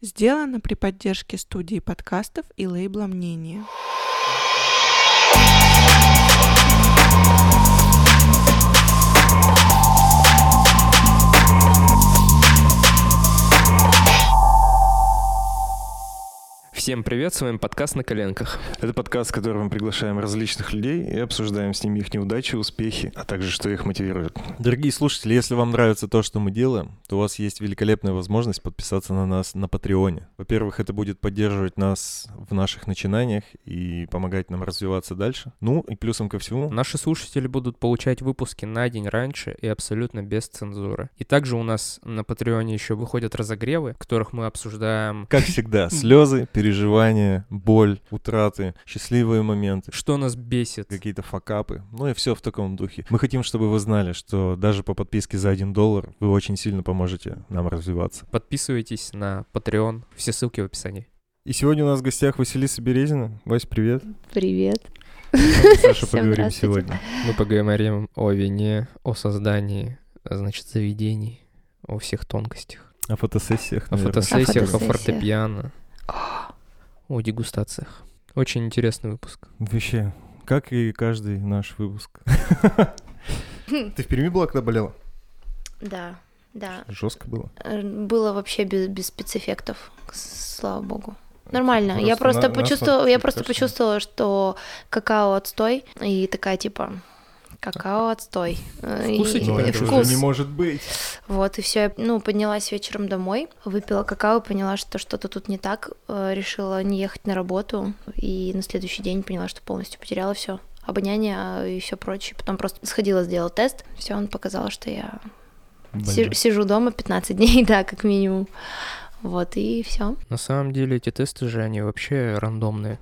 Сделано при поддержке студии подкастов и лейбла «Мнение». Всем привет, с вами подкаст «На коленках». Это подкаст, в котором мы приглашаем различных людей и обсуждаем с ними их неудачи, успехи, а также что их мотивирует. Дорогие слушатели, если вам нравится то, что мы делаем, то у вас есть великолепная возможность подписаться на нас на Патреоне. Во-первых, это будет поддерживать нас в наших начинаниях и помогать нам развиваться дальше. Ну и плюсом ко всему... Наши слушатели будут получать выпуски на день раньше и абсолютно без цензуры. И также у нас на Патреоне еще выходят разогревы, в которых мы обсуждаем... Как всегда, слезы, переживания переживания, боль, утраты, счастливые моменты. Что нас бесит. Какие-то факапы. Ну и все в таком духе. Мы хотим, чтобы вы знали, что даже по подписке за 1 доллар вы очень сильно поможете нам развиваться. Подписывайтесь на Patreon. Все ссылки в описании. И сегодня у нас в гостях Василиса Березина. Вась, привет. Привет. Саша, поговорим сегодня. Мы поговорим о вине, о создании, значит, заведений, о всех тонкостях. О фотосессиях, О фотосессиях, о фортепиано о дегустациях. Очень интересный выпуск. Вообще, как и каждый наш выпуск. Ты в Перми была, когда болела? Да, да. Жестко было? Было вообще без, без спецэффектов, слава богу. Нормально. Просто я просто на, почувствовала, я просто почувствовала, что какао отстой и такая типа Какао отстой. Вкус и, ну, это вкус. не может быть. Вот, и все. Ну, поднялась вечером домой, выпила какао, поняла, что что-то тут не так, э, решила не ехать на работу, и на следующий день поняла, что полностью потеряла все обоняние а, и все прочее. Потом просто сходила, сделала тест, все, он показал, что я сижу, сижу дома 15 дней, да, как минимум. Вот, и все. На самом деле эти тесты же, они вообще рандомные.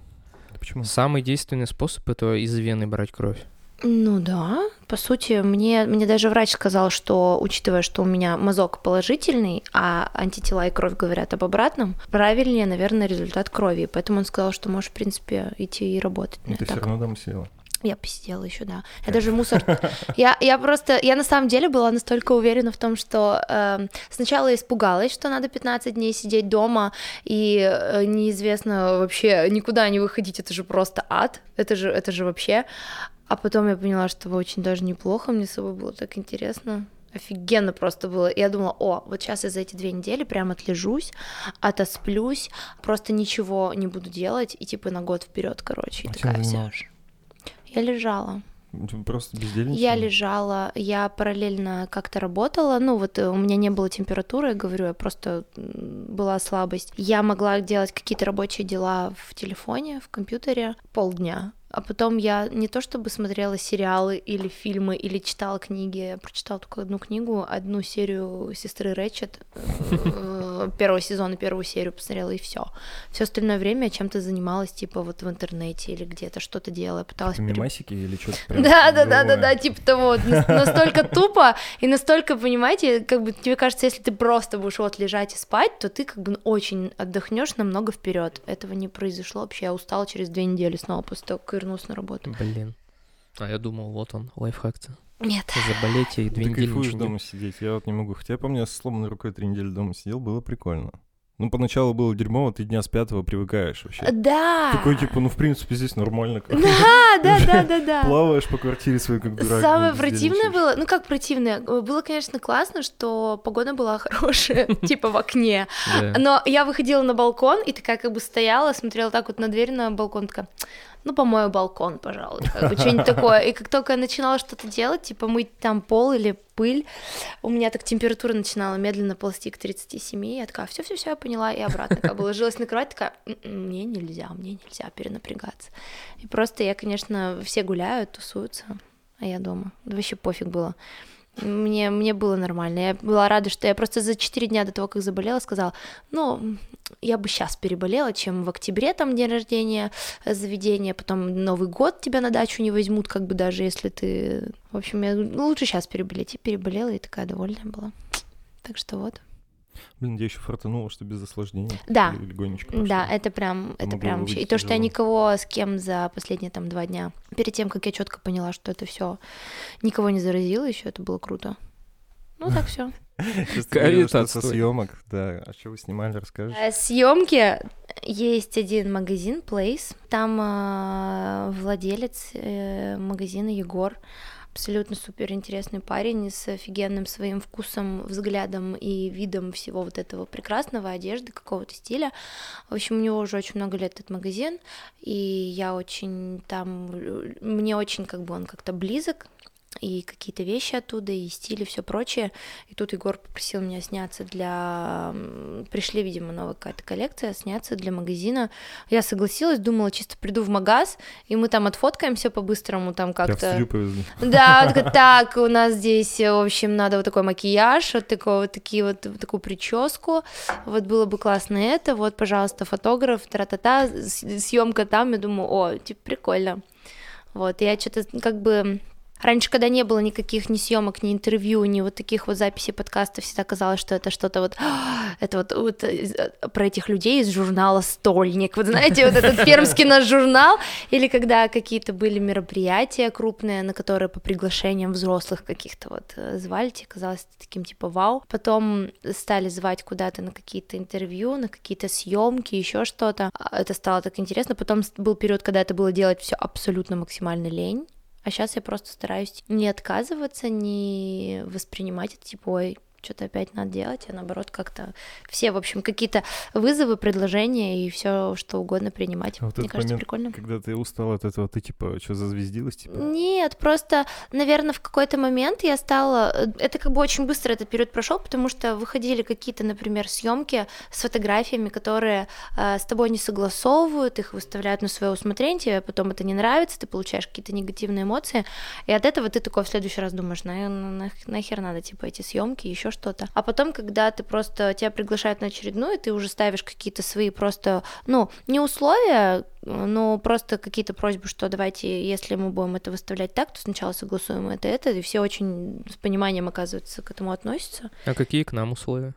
Почему? Самый действенный способ — это из вены брать кровь. Ну да, по сути, мне, мне даже врач сказал, что, учитывая, что у меня мазок положительный, а антитела и кровь говорят об обратном, правильнее, наверное, результат крови. Поэтому он сказал, что можешь, в принципе, идти и работать. Ну, ты все равно дома сидела? Я посидела еще, да. Я даже мусор. Я, я просто, я на самом деле была настолько уверена в том, что э, сначала испугалась, что надо 15 дней сидеть дома и э, неизвестно вообще никуда не выходить, это же просто ад, это же, это же вообще. А потом я поняла, что очень даже неплохо, мне с собой было так интересно. Офигенно просто было. Я думала, о, вот сейчас я за эти две недели прям отлежусь, отосплюсь, просто ничего не буду делать, и типа на год вперед, короче. И а такая вся. Я лежала. Просто бездельничала? Я лежала, я параллельно как-то работала, ну вот э, у меня не было температуры, я говорю, я просто была слабость. Я могла делать какие-то рабочие дела в телефоне, в компьютере полдня, а потом я не то чтобы смотрела сериалы или фильмы, или читала книги, я прочитала только одну книгу, одну серию сестры Рэтчет, э, первого сезона, первую серию посмотрела, и все. Все остальное время я чем-то занималась, типа вот в интернете или где-то что-то делала, пыталась... Мимасики или что-то Да, да, да, да, да, типа того, настолько тупо и настолько, понимаете, как бы тебе кажется, если ты просто будешь вот лежать и спать, то ты как бы очень отдохнешь намного вперед. Этого не произошло вообще, я устала через две недели снова после того, как вернулся на работу. Блин. А я думал, вот он, лайфхак-то. Нет. Заболеть и две Ты недели кайфуешь дома сидеть, я вот не могу. Хотя я помню, я с сломанной рукой три недели дома сидел, было прикольно. Ну, поначалу было дерьмово, ты дня с пятого привыкаешь вообще. Да. Такой, типа, ну, в принципе, здесь нормально. Да, да, да, да, да. Плаваешь по квартире своей, как дурак. Самое противное было, ну, как противное, было, конечно, классно, что погода была хорошая, типа в окне. Но я выходила на балкон и такая как бы стояла, смотрела так вот на дверь на балкон, такая, ну, помою балкон, пожалуй, как бы что-нибудь такое. И как только я начинала что-то делать, типа мыть там пол или пыль, у меня так температура начинала медленно ползти к 37, я такая, все, все, все, я поняла, и обратно как бы ложилась на кровать, такая, «М-м, мне нельзя, мне нельзя перенапрягаться. И просто я, конечно, все гуляют, тусуются, а я дома. Вообще пофиг было. Мне, мне было нормально. Я была рада, что я просто за 4 дня до того, как заболела, сказала, ну, я бы сейчас переболела, чем в октябре там день рождения заведения, потом Новый год тебя на дачу не возьмут, как бы даже если ты... В общем, я лучше сейчас переболеть. И переболела, и такая довольная была. Так что вот. Блин, я еще фартанула, что без осложнений. Да. Легонечко прошло. Да, это прям, это прям вообще. И то, что я никого с кем за последние там два дня, перед тем, как я четко поняла, что это все никого не заразило, еще это было круто. Ну так все. Ковид со съемок, да. А что вы снимали, расскажешь? Э, Съемки есть один магазин Place. Там э, владелец э, магазина Егор. Абсолютно супер интересный парень с офигенным своим вкусом, взглядом и видом всего вот этого прекрасного, одежды, какого-то стиля. В общем, у него уже очень много лет этот магазин, и я очень там, мне очень как бы он как-то близок, и какие-то вещи оттуда, и стили, все прочее. И тут Егор попросил меня сняться для... Пришли, видимо, новая какая-то коллекция, сняться для магазина. Я согласилась, думала, чисто приду в магаз, и мы там отфоткаемся по-быстрому, там как-то... Да, так, у нас здесь, в общем, надо вот такой макияж, вот, такой, вот такие вот, такую прическу, вот было бы классно это, вот, пожалуйста, фотограф, тра-та-та, съемка там, я думаю, о, типа, прикольно. Вот, и я что-то как бы Раньше, когда не было никаких ни съемок, ни интервью, ни вот таких вот записей подкастов, всегда казалось, что это что-то вот, это вот, вот из- про этих людей из журнала «Стольник». Вот знаете, вот этот пермский наш журнал, или когда какие-то были мероприятия крупные, на которые по приглашениям взрослых каких-то вот э, звали, тебе казалось таким типа вау. Потом стали звать куда-то на какие-то интервью, на какие-то съемки, еще что-то. А Это стало так интересно. Потом был период, когда это было делать все абсолютно максимально лень. А сейчас я просто стараюсь не отказываться, не воспринимать это типа, ой, что-то опять надо делать, а наоборот как-то все, в общем, какие-то вызовы, предложения и все что угодно принимать. А вот Мне кажется, момент, прикольно. когда ты устал от этого, ты типа, что, зазвездилась, типа? Нет, просто, наверное, в какой-то момент я стала... э, Это как бы очень быстро этот период прошел, потому что выходили какие-то, например, съемки с фотографиями, которые э, с тобой не согласовывают, их выставляют на свое усмотрение, тебе потом это не нравится, ты получаешь какие-то негативные эмоции, и от этого ты такой в следующий раз думаешь, на, на- нахер надо, типа, эти съемки, еще что-то. А потом, когда ты просто, тебя приглашают на очередную, ты уже ставишь какие-то свои просто, ну, не условия, но просто какие-то просьбы, что давайте, если мы будем это выставлять так, то сначала согласуем это, это, и все очень с пониманием, оказывается, к этому относятся. А какие к нам условия?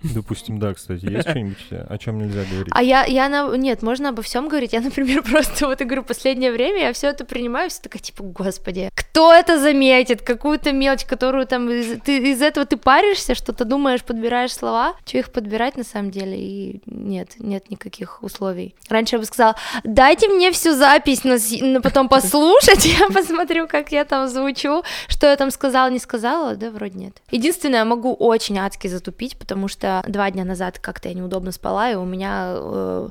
Допустим, да, кстати, есть что-нибудь, о чем нельзя говорить? А я, я на... Нет, можно обо всем говорить. Я, например, просто вот, говорю, последнее время я все это принимаю, все такая, типа, господи, кто это заметит? Какую-то мелочь, которую там... Из... Ты из этого ты паришься, что-то думаешь, подбираешь слова. Что их подбирать на самом деле? И нет, нет никаких условий. Раньше я бы сказала, дайте мне всю запись на... на потом послушать, я посмотрю, как я там звучу, что я там сказала, не сказала, да, вроде нет. Единственное, я могу очень адски затупить, потому что два дня назад как-то я неудобно спала, и у меня э,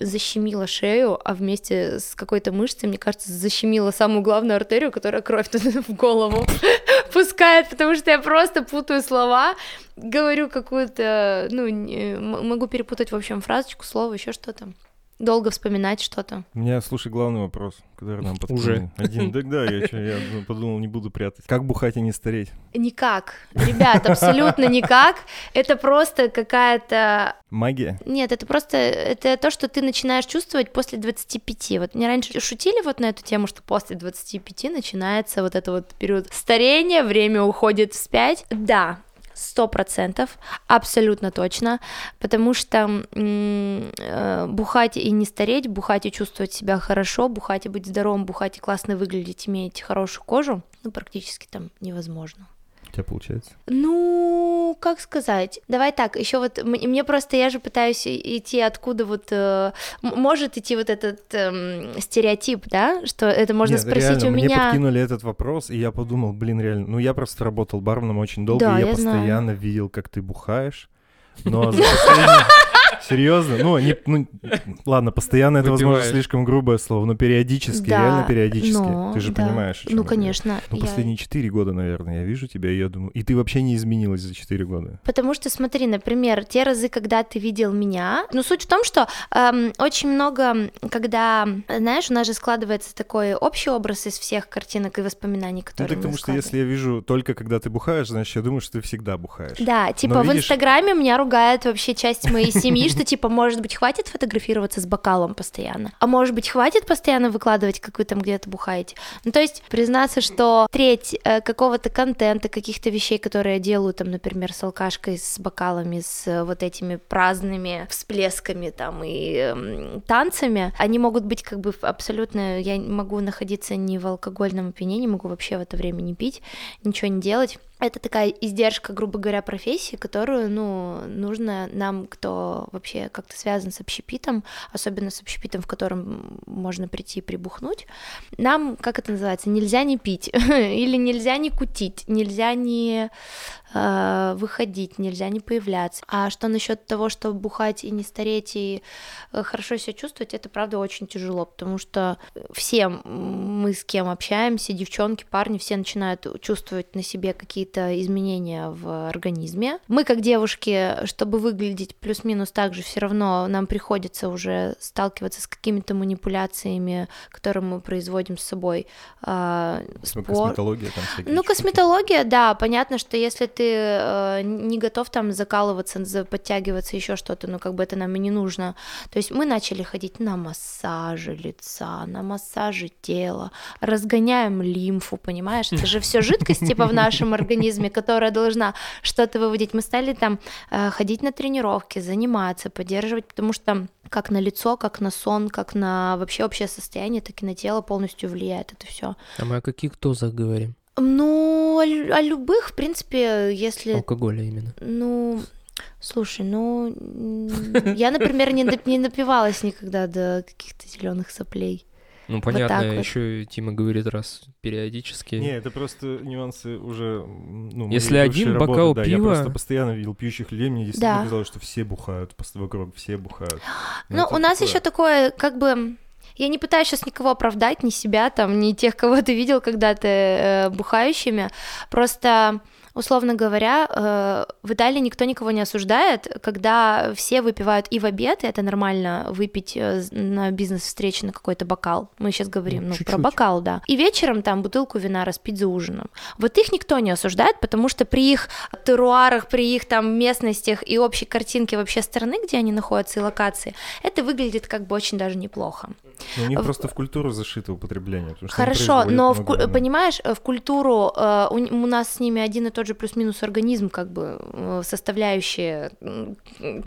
защемило шею, а вместе с какой-то мышцей, мне кажется, защемило самую главную артерию, которая кровь туда в голову пускает, потому что я просто путаю слова, говорю какую-то, ну, не- могу перепутать, в общем, фразочку, слово, еще что-то. Долго вспоминать что-то. У меня, слушай, главный вопрос, который нам Уже. подкинули. Один, да, да, я, чё, я подумал, не буду прятать. Как бухать и не стареть? Никак. Ребят, абсолютно никак. Это просто какая-то Магия? Нет, это просто это то, что ты начинаешь чувствовать после 25. Вот мне раньше шутили вот на эту тему, что после 25 начинается вот это вот период старения, время уходит вспять. Да, сто процентов, абсолютно точно, потому что э, бухать и не стареть, бухать и чувствовать себя хорошо, бухать и быть здоровым, бухать и классно выглядеть, иметь хорошую кожу, ну, практически там невозможно. У тебя получается? Ну, как сказать? Давай так, еще вот мне просто я же пытаюсь идти откуда вот э, может идти вот этот эм, стереотип, да, что это можно Нет, спросить реально, у мне меня. подкинули этот вопрос, и я подумал, блин, реально, ну я просто работал барменом очень долго, Да, и я, я знаю. постоянно видел, как ты бухаешь, но за последние... Серьезно? Ну, не, ну, ладно, постоянно это, возможно, слишком грубое слово, но периодически, Да, реально периодически. но, ты же да. понимаешь. Ну, я конечно. Ну, я- последние четыре года, наверное, я вижу тебя, и я думаю, и ты вообще не изменилась за четыре года. Потому что, смотри, например, те разы, когда ты видел меня, ну, суть в том, что эм, очень много, когда, знаешь, у нас же складывается такой общий образ из всех картинок и воспоминаний, Ну, которые так мы потому что если я вижу только когда ты бухаешь, значит, я думаю, что ты всегда бухаешь. Да, типа в видишь- Инстаграме меня ругает вообще часть моей семьи, что типа, может быть, хватит фотографироваться с бокалом постоянно, а может быть, хватит постоянно выкладывать, как вы там где-то бухаете. Ну, то есть признаться, что треть э, какого-то контента, каких-то вещей, которые я делаю, там, например, с алкашкой, с бокалами, с э, вот этими праздными всплесками там и эм, танцами, они могут быть как бы абсолютно, я могу находиться не в алкогольном опьянении, могу вообще в это время не пить, ничего не делать, это такая издержка, грубо говоря, профессии, которую, ну, нужно нам, кто вообще как-то связан с общепитом, особенно с общепитом, в котором можно прийти и прибухнуть, нам, как это называется, нельзя не пить, или нельзя не кутить, нельзя не э, выходить, нельзя не появляться. А что насчет того, чтобы бухать и не стареть и э, хорошо себя чувствовать, это правда очень тяжело, потому что все мы с кем общаемся, девчонки, парни, все начинают чувствовать на себе какие-то какие-то изменения в организме. Мы, как девушки, чтобы выглядеть плюс-минус так же, все равно нам приходится уже сталкиваться с какими-то манипуляциями, которые мы производим с собой. Э, спор... Ну, косметология там всякие. Ну, косметология, да, понятно, что если ты э, не готов там закалываться, подтягиваться, еще что-то, ну, как бы это нам и не нужно. То есть мы начали ходить на массажи лица, на массажи тела, разгоняем лимфу, понимаешь? Это же все жидкость, типа, в нашем организме организме, которая должна что-то выводить. Мы стали там э, ходить на тренировки, заниматься, поддерживать, потому что как на лицо, как на сон, как на вообще общее состояние, так и на тело полностью влияет это все. А мы о каких дозах говорим? Ну, о, о любых, в принципе, если... Алкоголя именно. Ну, Слушай, ну я, например, не, не напивалась никогда до каких-то зеленых соплей. Ну, понятно, вот еще вот. Тима говорит раз периодически. Не, это просто нюансы уже, ну, Если один работы, бокал да, пива... Я просто постоянно видел пьющих людей, мне действительно да. казалось, что все бухают, просто вокруг все бухают. Ну, у нас еще такое, как бы... Я не пытаюсь сейчас никого оправдать, ни себя там, ни тех, кого ты видел когда-то э, бухающими. Просто условно говоря, э, в Италии никто никого не осуждает, когда все выпивают и в обед, и это нормально выпить э, на бизнес-встрече на какой-то бокал. Мы сейчас говорим ну, про бокал, да. И вечером там бутылку вина распить за ужином. Вот их никто не осуждает, потому что при их теруарах, при их там местностях и общей картинке вообще страны, где они находятся и локации, это выглядит как бы очень даже неплохо. Но у них в... просто в культуру зашито употребление. Хорошо, но в, понимаешь, в культуру э, у, у нас с ними один и тот же плюс-минус организм, как бы э, составляющие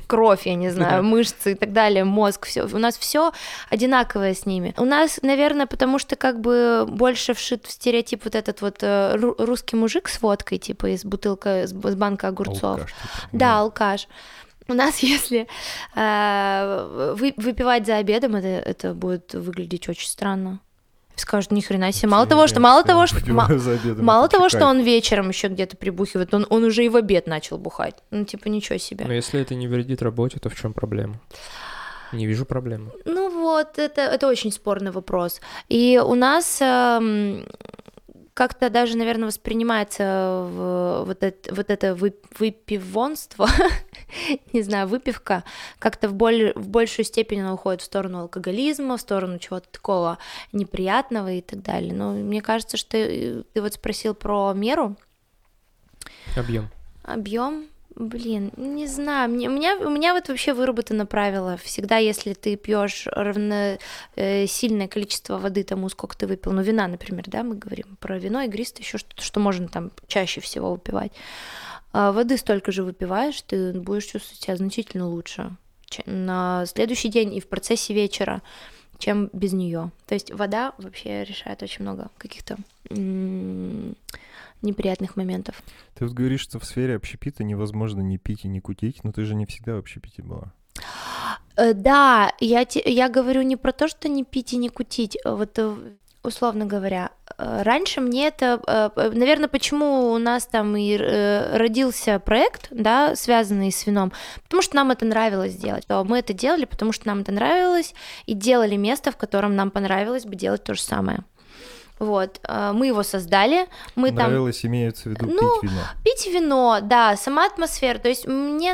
кровь, я не знаю, мышцы и так далее, мозг, все. У нас все одинаковое с ними. У нас, наверное, потому что как бы больше вшит в стереотип вот этот вот э, русский мужик с водкой, типа из бутылка, с банка огурцов. Алкаш, типа. Да, алкаш. У нас, если э, вы, выпивать за обедом, это, это будет выглядеть очень странно. Скажут, ни хрена себе. Мало того, что мало того, что мало того, что он вечером еще где-то прибухивает, он, он уже и в обед начал бухать. Ну, типа, ничего себе. Но если это не вредит работе, то в чем проблема? Не вижу проблемы. Ну вот, это, это очень спорный вопрос. И у нас э, как-то даже, наверное, воспринимается в, вот, это, вот это выпивонство, не знаю, выпивка, как-то в, боль, в большую степень она уходит в сторону алкоголизма, в сторону чего-то такого неприятного и так далее. Но мне кажется, что ты, ты вот спросил про меру. Объем. Объем. Блин, не знаю, мне, у, меня, у меня вот вообще выработано правило, всегда, если ты пьешь равно э, сильное количество воды тому, сколько ты выпил, ну, вина, например, да, мы говорим про вино, игристое, еще что-то, что можно там чаще всего выпивать, а воды столько же выпиваешь, ты будешь чувствовать себя значительно лучше на следующий день и в процессе вечера, чем без нее. То есть вода вообще решает очень много каких-то неприятных моментов. Ты вот говоришь, что в сфере общепита невозможно не пить и не кутить, но ты же не всегда в общепите была. Э, да, я, я говорю не про то, что не пить и не кутить. Вот э, условно говоря, э, раньше мне это, наверное, почему у нас там и родился проект, да, связанный с вином, потому что нам это нравилось делать. Мы это делали, потому что нам это нравилось, и делали место, в котором нам понравилось бы делать то же самое. Вот, а, мы его создали, мы Нравилось, там... имеется в виду ну, пить вино. Пить вино, да, сама атмосфера. То есть мне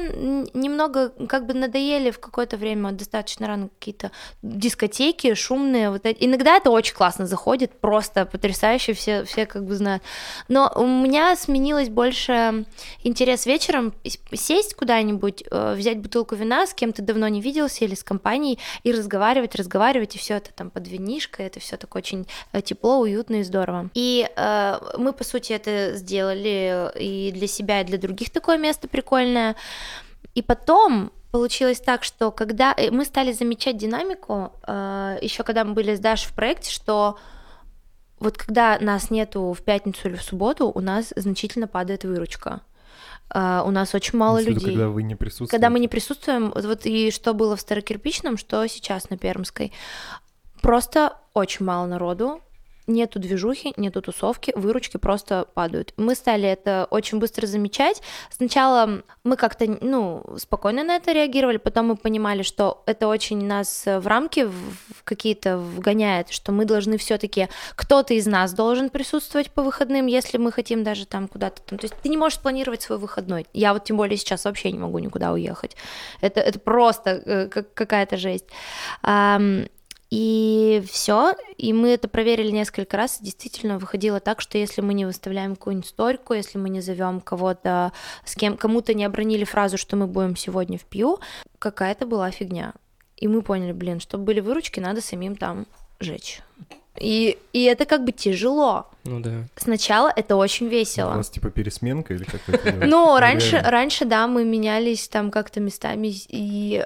немного как бы надоели в какое-то время достаточно рано какие-то дискотеки шумные. Вот эти. Иногда это очень классно заходит, просто потрясающе, все, все как бы знают. Но у меня сменилось больше интерес вечером сесть куда-нибудь, э, взять бутылку вина, с кем то давно не виделся или с компанией и разговаривать, разговаривать, и все это там под винишко, это все так очень э, тепло, уютно и здорово. И э, мы, по сути, это сделали и для себя, и для других такое место прикольное. И потом получилось так, что когда э, мы стали замечать динамику, э, еще когда мы были с Дашей в проекте, что вот когда нас нету в пятницу или в субботу, у нас значительно падает выручка. Uh, у нас очень мало Виду, людей. Когда вы не присутствуете. Когда мы не присутствуем, вот и что было в Старокирпичном, что сейчас на Пермской. Просто очень мало народу, нету движухи, нету тусовки, выручки просто падают. Мы стали это очень быстро замечать. Сначала мы как-то, ну, спокойно на это реагировали, потом мы понимали, что это очень нас в рамки в какие-то вгоняет, что мы должны все таки кто-то из нас должен присутствовать по выходным, если мы хотим даже там куда-то там. То есть ты не можешь планировать свой выходной. Я вот тем более сейчас вообще не могу никуда уехать. Это, это просто э, какая-то жесть. И все, и мы это проверили несколько раз, и действительно выходило так, что если мы не выставляем какую-нибудь стойку, если мы не зовем кого-то, с кем кому-то не обронили фразу, что мы будем сегодня в пью, какая-то была фигня. И мы поняли, блин, чтобы были выручки, надо самим там жечь. И, и это как бы тяжело. Ну да. Сначала это очень весело. У вас типа пересменка или как это? Ну, раньше, раньше, да, мы менялись там как-то местами, и,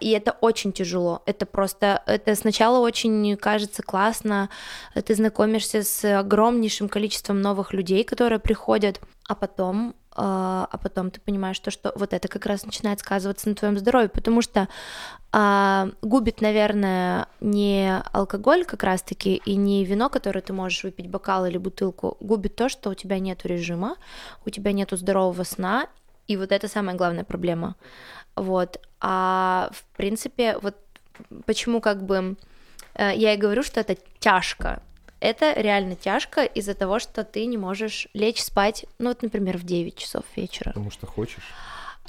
и это очень тяжело. Это просто, это сначала очень кажется классно, ты знакомишься с огромнейшим количеством новых людей, которые приходят, а потом а, а потом ты понимаешь, что, что вот это как раз начинает сказываться на твоем здоровье, потому что а, губит, наверное, не алкоголь как раз-таки и не вино, которое ты можешь выпить бокал или бутылку, губит то, что у тебя нет режима, у тебя нет здорового сна, и вот это самая главная проблема. Вот. А в принципе, вот почему как бы э, я и говорю, что это тяжко, это реально тяжко из-за того, что ты не можешь лечь спать, ну вот, например, в 9 часов вечера. Потому что хочешь.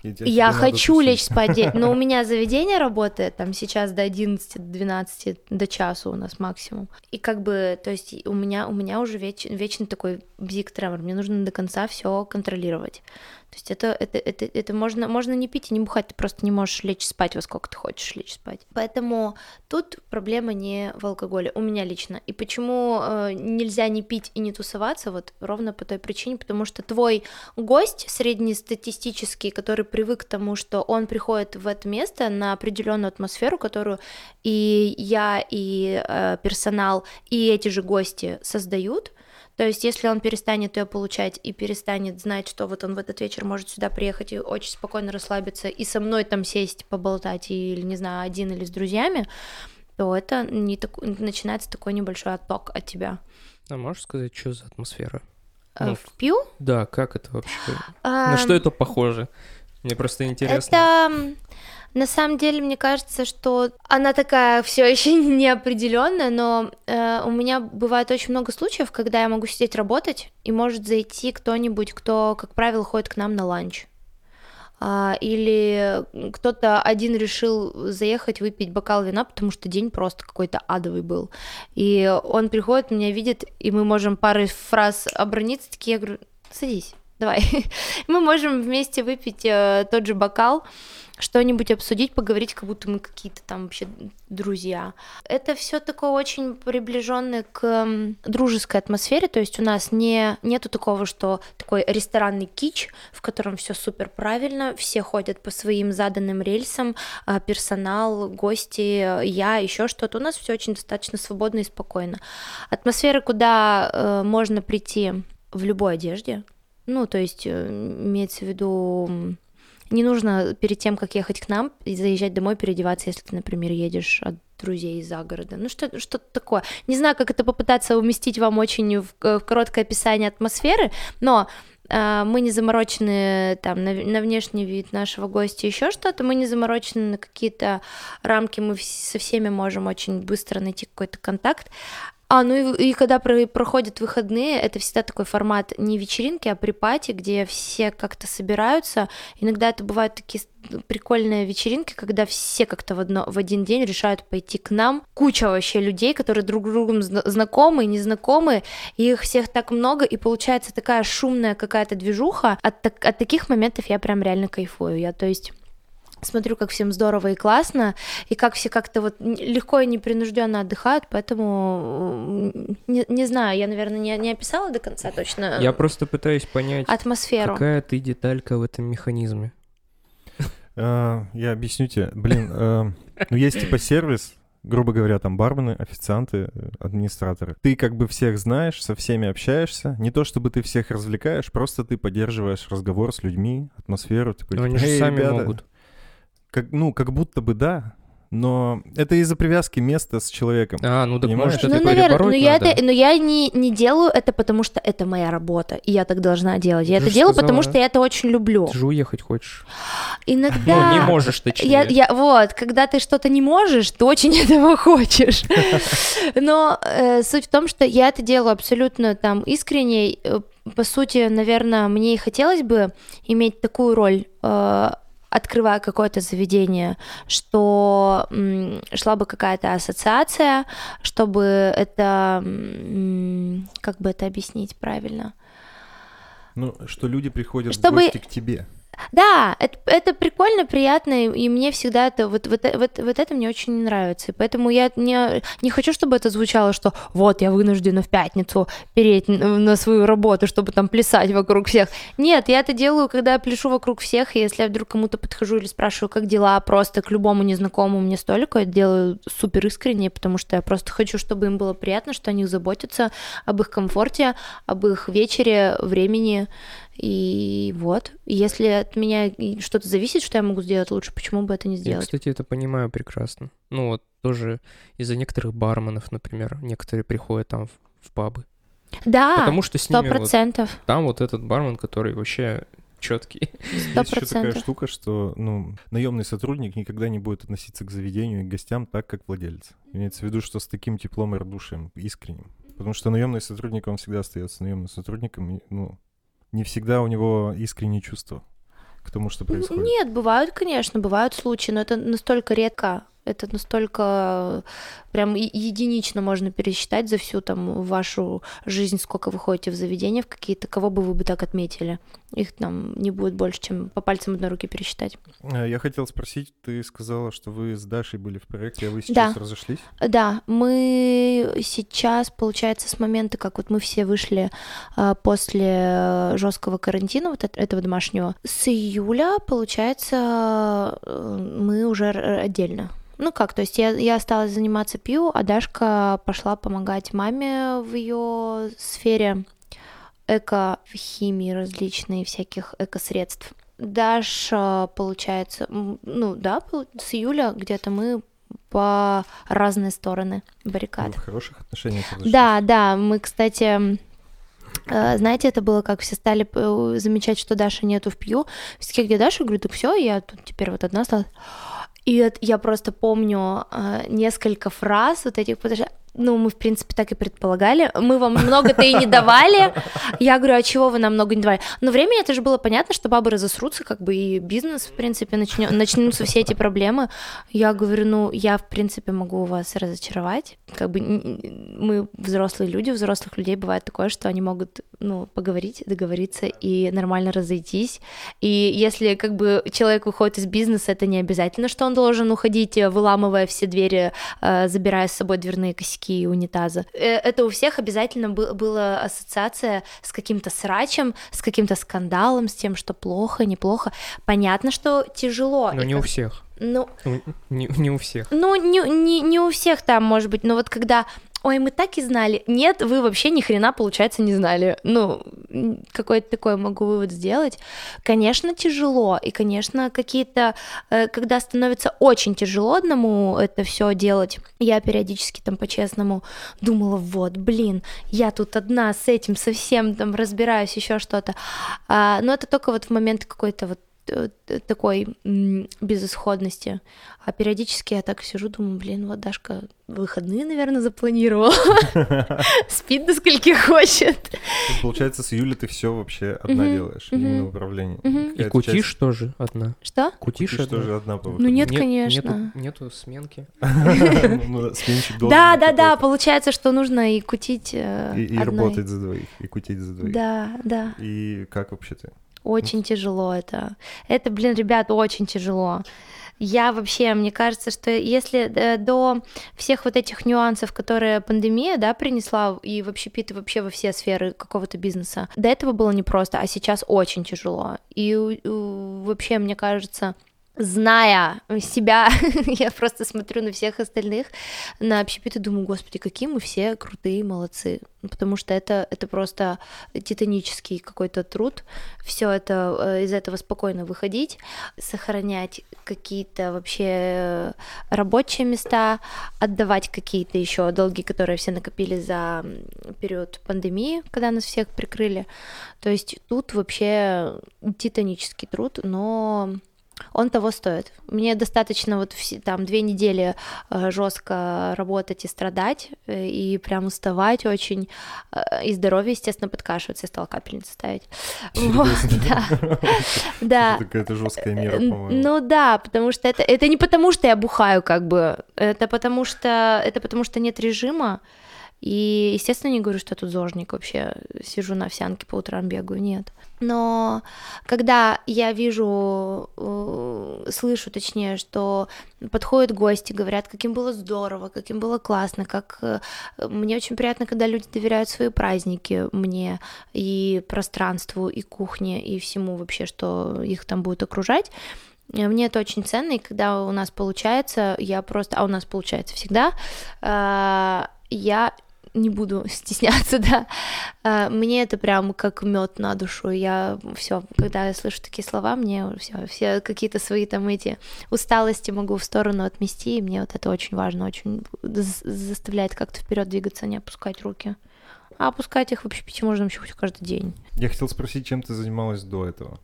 Я хочу лечь спать, но у меня заведение работает там сейчас до 11, до 12, до часу у нас максимум. И как бы, то есть у меня, у меня уже веч, вечный такой бзик тремор, мне нужно до конца все контролировать. То есть это, это, это, это можно, можно не пить и не бухать, ты просто не можешь лечь спать во сколько ты хочешь лечь спать. Поэтому тут проблема не в алкоголе, у меня лично. И почему э, нельзя не пить и не тусоваться, вот ровно по той причине, потому что твой гость среднестатистический, который привык к тому, что он приходит в это место на определенную атмосферу, которую и я, и э, персонал, и эти же гости создают, то есть, если он перестанет ее получать и перестанет знать, что вот он в этот вечер может сюда приехать и очень спокойно расслабиться и со мной там сесть, поболтать, или, не знаю, один или с друзьями, то это не так... начинается такой небольшой отток от тебя. А можешь сказать, что за атмосфера? А, ну, в Пью? Да, как это вообще? А, На что это похоже? Мне просто интересно. Это на самом деле, мне кажется, что она такая все еще неопределенная, но э, у меня бывает очень много случаев, когда я могу сидеть работать, и может зайти кто-нибудь, кто, как правило, ходит к нам на ланч. А, или кто-то один решил заехать выпить бокал вина, потому что день просто какой-то адовый был. И он приходит, меня видит, и мы можем парой фраз оброниться, такие, я говорю, садись, давай. мы можем вместе выпить э, тот же бокал, что-нибудь обсудить, поговорить, как будто мы какие-то там вообще друзья. Это все такое очень приближенное к дружеской атмосфере, то есть у нас не нету такого, что такой ресторанный кич, в котором все супер правильно, все ходят по своим заданным рельсам, а, персонал, гости, я, еще что-то. У нас все очень достаточно свободно и спокойно. Атмосфера, куда э, можно прийти в любой одежде, ну, то есть э, имеется в виду не нужно перед тем, как ехать к нам, заезжать домой, переодеваться, если ты, например, едешь от друзей из-за города. Ну, что, что-то такое. Не знаю, как это попытаться уместить вам очень в, в короткое описание атмосферы, но э, мы не заморочены там на, на внешний вид нашего гостя, еще что-то, мы не заморочены на какие-то рамки, мы со всеми можем очень быстро найти какой-то контакт, а, ну и, и когда про, проходят выходные, это всегда такой формат не вечеринки, а припати, где все как-то собираются. Иногда это бывают такие прикольные вечеринки, когда все как-то в, одно, в один день решают пойти к нам. Куча вообще людей, которые друг другом знакомы, незнакомы, и их всех так много, и получается такая шумная какая-то движуха. От, от таких моментов я прям реально кайфую. Я, то есть смотрю, как всем здорово и классно, и как все как-то вот легко и непринужденно отдыхают, поэтому не, не знаю, я, наверное, не, не описала до конца точно. Я просто пытаюсь понять, атмосферу. какая ты деталька в этом механизме. А, я объясню тебе. Блин, а, ну есть типа сервис, грубо говоря, там бармены, официанты, администраторы. Ты как бы всех знаешь, со всеми общаешься. Не то чтобы ты всех развлекаешь, просто ты поддерживаешь разговор с людьми, атмосферу. Такой, Но они же «Эй, сами ребята». могут. Как, ну, как будто бы да, но это из-за привязки места с человеком. А, ну так Понимаешь? может это ну, наверное, но я, надо. это, но я не, не делаю это, потому что это моя работа, и я так должна делать. Я Ты это делаю, сказала- потому что я это очень люблю. Ты же уехать хочешь. Иногда... Ну, не можешь, точнее. Я, я, вот, когда ты что-то не можешь, ты очень этого хочешь. Но э, суть в том, что я это делаю абсолютно там искренне. Э, По сути, наверное, мне и хотелось бы иметь такую роль, э, открывая какое-то заведение, что шла бы какая-то ассоциация, чтобы это, как бы это объяснить правильно? Ну, что люди приходят Чтобы- в гости к тебе. Да, это, это прикольно, приятно, и мне всегда это вот, вот, вот, вот это мне очень нравится. И поэтому я не, не хочу, чтобы это звучало, что вот я вынуждена в пятницу переть на свою работу, чтобы там плясать вокруг всех. Нет, я это делаю, когда я пляшу вокруг всех, и если я вдруг кому-то подхожу или спрашиваю, как дела, просто к любому незнакомому мне столику, я делаю супер искренне, потому что я просто хочу, чтобы им было приятно, что о них заботятся, об их комфорте, об их вечере, времени. И вот, если от меня что-то зависит, что я могу сделать лучше, почему бы это не Я, сделать? кстати, это понимаю прекрасно. Ну вот тоже из-за некоторых барменов, например, некоторые приходят там в, в пабы. Да, Потому что с ними вот, процентов, там вот этот бармен, который вообще четкий. сто Есть еще такая штука, что ну, наемный сотрудник никогда не будет относиться к заведению и к гостям так, как владелец. Имеется в виду, что с таким теплом и радушием, искренним. Потому что наемный сотрудник, он всегда остается наемным сотрудником. И, ну, не всегда у него искренние чувства к тому, что происходит. Нет, бывают, конечно, бывают случаи, но это настолько редко, это настолько э, прям единично можно пересчитать за всю там вашу жизнь, сколько вы ходите в заведения в какие-то, кого бы вы бы так отметили. Их там не будет больше, чем по пальцам одной руки пересчитать. Э, Я хотел спросить, ты сказала, что вы с Дашей были в проекте, а вы сейчас Да. разошлись? Да, мы сейчас, получается, с момента, как вот мы все вышли а, после жесткого карантина, вот эт- этого домашнего, с июля, получается, э, мы уже отдельно. Ну как, то есть я, я осталась заниматься пью, а пошла помогать маме в ее сфере эко-химии различные, всяких эко-средств. Даша, получается, ну да, с июля где-то мы по разные стороны Вы баррикад. в хороших отношениях разошлись? Да, да, мы, кстати, э, знаете, это было как все стали э, замечать, что Даша нету в пью. Все где Даша? Говорю, так все, я тут теперь вот одна осталась. И я просто помню э, несколько фраз вот этих, потому что, ну, мы, в принципе, так и предполагали. Мы вам много-то и не давали. Я говорю, а чего вы нам много не давали? Но времени это же было понятно, что бабы разосрутся, как бы и бизнес, в принципе, начнё- начнутся все эти проблемы. Я говорю, ну, я, в принципе, могу вас разочаровать. Как бы мы взрослые люди, у взрослых людей бывает такое, что они могут, ну, поговорить, договориться и нормально разойтись. И если, как бы, человек выходит из бизнеса, это не обязательно, что он должен уходить, выламывая все двери, э, забирая с собой дверные косяки и унитазы. Э, Это у всех обязательно был- была ассоциация с каким-то срачем, с каким-то скандалом, с тем, что плохо, неплохо. Понятно, что тяжело. Но И не у всех. Ну, Не, не у всех. ну, не, не, не у всех там, может быть, но вот когда, ой, мы так и знали, нет, вы вообще ни хрена, получается, не знали. Ну, какой-то такой могу вывод сделать. Конечно, тяжело, и, конечно, какие-то, э, когда становится очень тяжело одному это все делать, я периодически там по-честному думала, вот, блин, я тут одна с этим совсем там разбираюсь, еще что-то. А, но это только вот в момент какой-то вот такой м, безысходности. А периодически я так сижу, думаю, блин, вот Дашка выходные, наверное, запланировала. Спит до скольки хочет. Получается, с июля ты все вообще одна делаешь, именно в управлении. Мгм. И кутишь тоже одна. Что? Кутишь, тоже одна по Ну нет, конечно. Нету, сменки. Ну да, Да, да, получается, что нужно и кутить э, И, работать за двоих, и кутить за двоих. Да, да. И как вообще ты? Очень тяжело это. Это, блин, ребят, очень тяжело. Я вообще, мне кажется, что если э, до всех вот этих нюансов, которые пандемия, да, принесла, и вообще пит вообще во все сферы какого-то бизнеса, до этого было непросто, а сейчас очень тяжело. И вообще, мне кажется, зная себя, я просто смотрю на всех остальных, на общепит и думаю, господи, какие мы все крутые, молодцы. Ну, потому что это, это просто титанический какой-то труд. Все это э, из этого спокойно выходить, сохранять какие-то вообще э, рабочие места, отдавать какие-то еще долги, которые все накопили за период пандемии, когда нас всех прикрыли. То есть тут вообще титанический труд, но он того стоит. Мне достаточно вот там две недели э, жестко работать и страдать, э, и прям уставать очень, э, и здоровье, естественно, подкашивается, я стала капельницу ставить. Да. Да. Какая-то жесткая мера, по-моему. Ну да, потому что это, это не потому, что я бухаю, как бы, это потому что, это потому что нет режима, и, естественно, не говорю, что я тут зожник вообще, сижу на овсянке по утрам бегаю, нет. Но когда я вижу, э, слышу точнее, что подходят гости, говорят, каким было здорово, каким было классно, как э, мне очень приятно, когда люди доверяют свои праздники мне и пространству, и кухне, и всему вообще, что их там будет окружать. Мне это очень ценно, и когда у нас получается, я просто, а у нас получается всегда, э, я не буду стесняться, да. А, мне это прям как мед на душу. Я все, когда я слышу такие слова, мне все, все какие-то свои там эти усталости могу в сторону отмести, и мне вот это очень важно, очень заставляет как-то вперед двигаться, не опускать руки. А опускать их вообще пить можно вообще каждый день. Я хотел спросить, чем ты занималась до этого?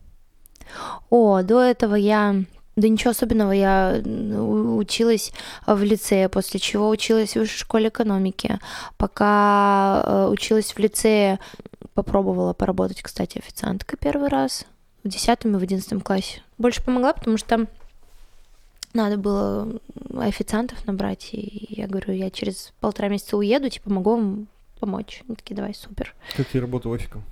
О, до этого я да ничего особенного, я училась в лицее, после чего училась в высшей школе экономики. Пока э, училась в лицее, попробовала поработать, кстати, официанткой первый раз в 10 и в 11 классе. Больше помогла, потому что надо было официантов набрать, и я говорю, я через полтора месяца уеду, типа, могу вам помочь. Они такие, давай, супер. Как ты работал офиком?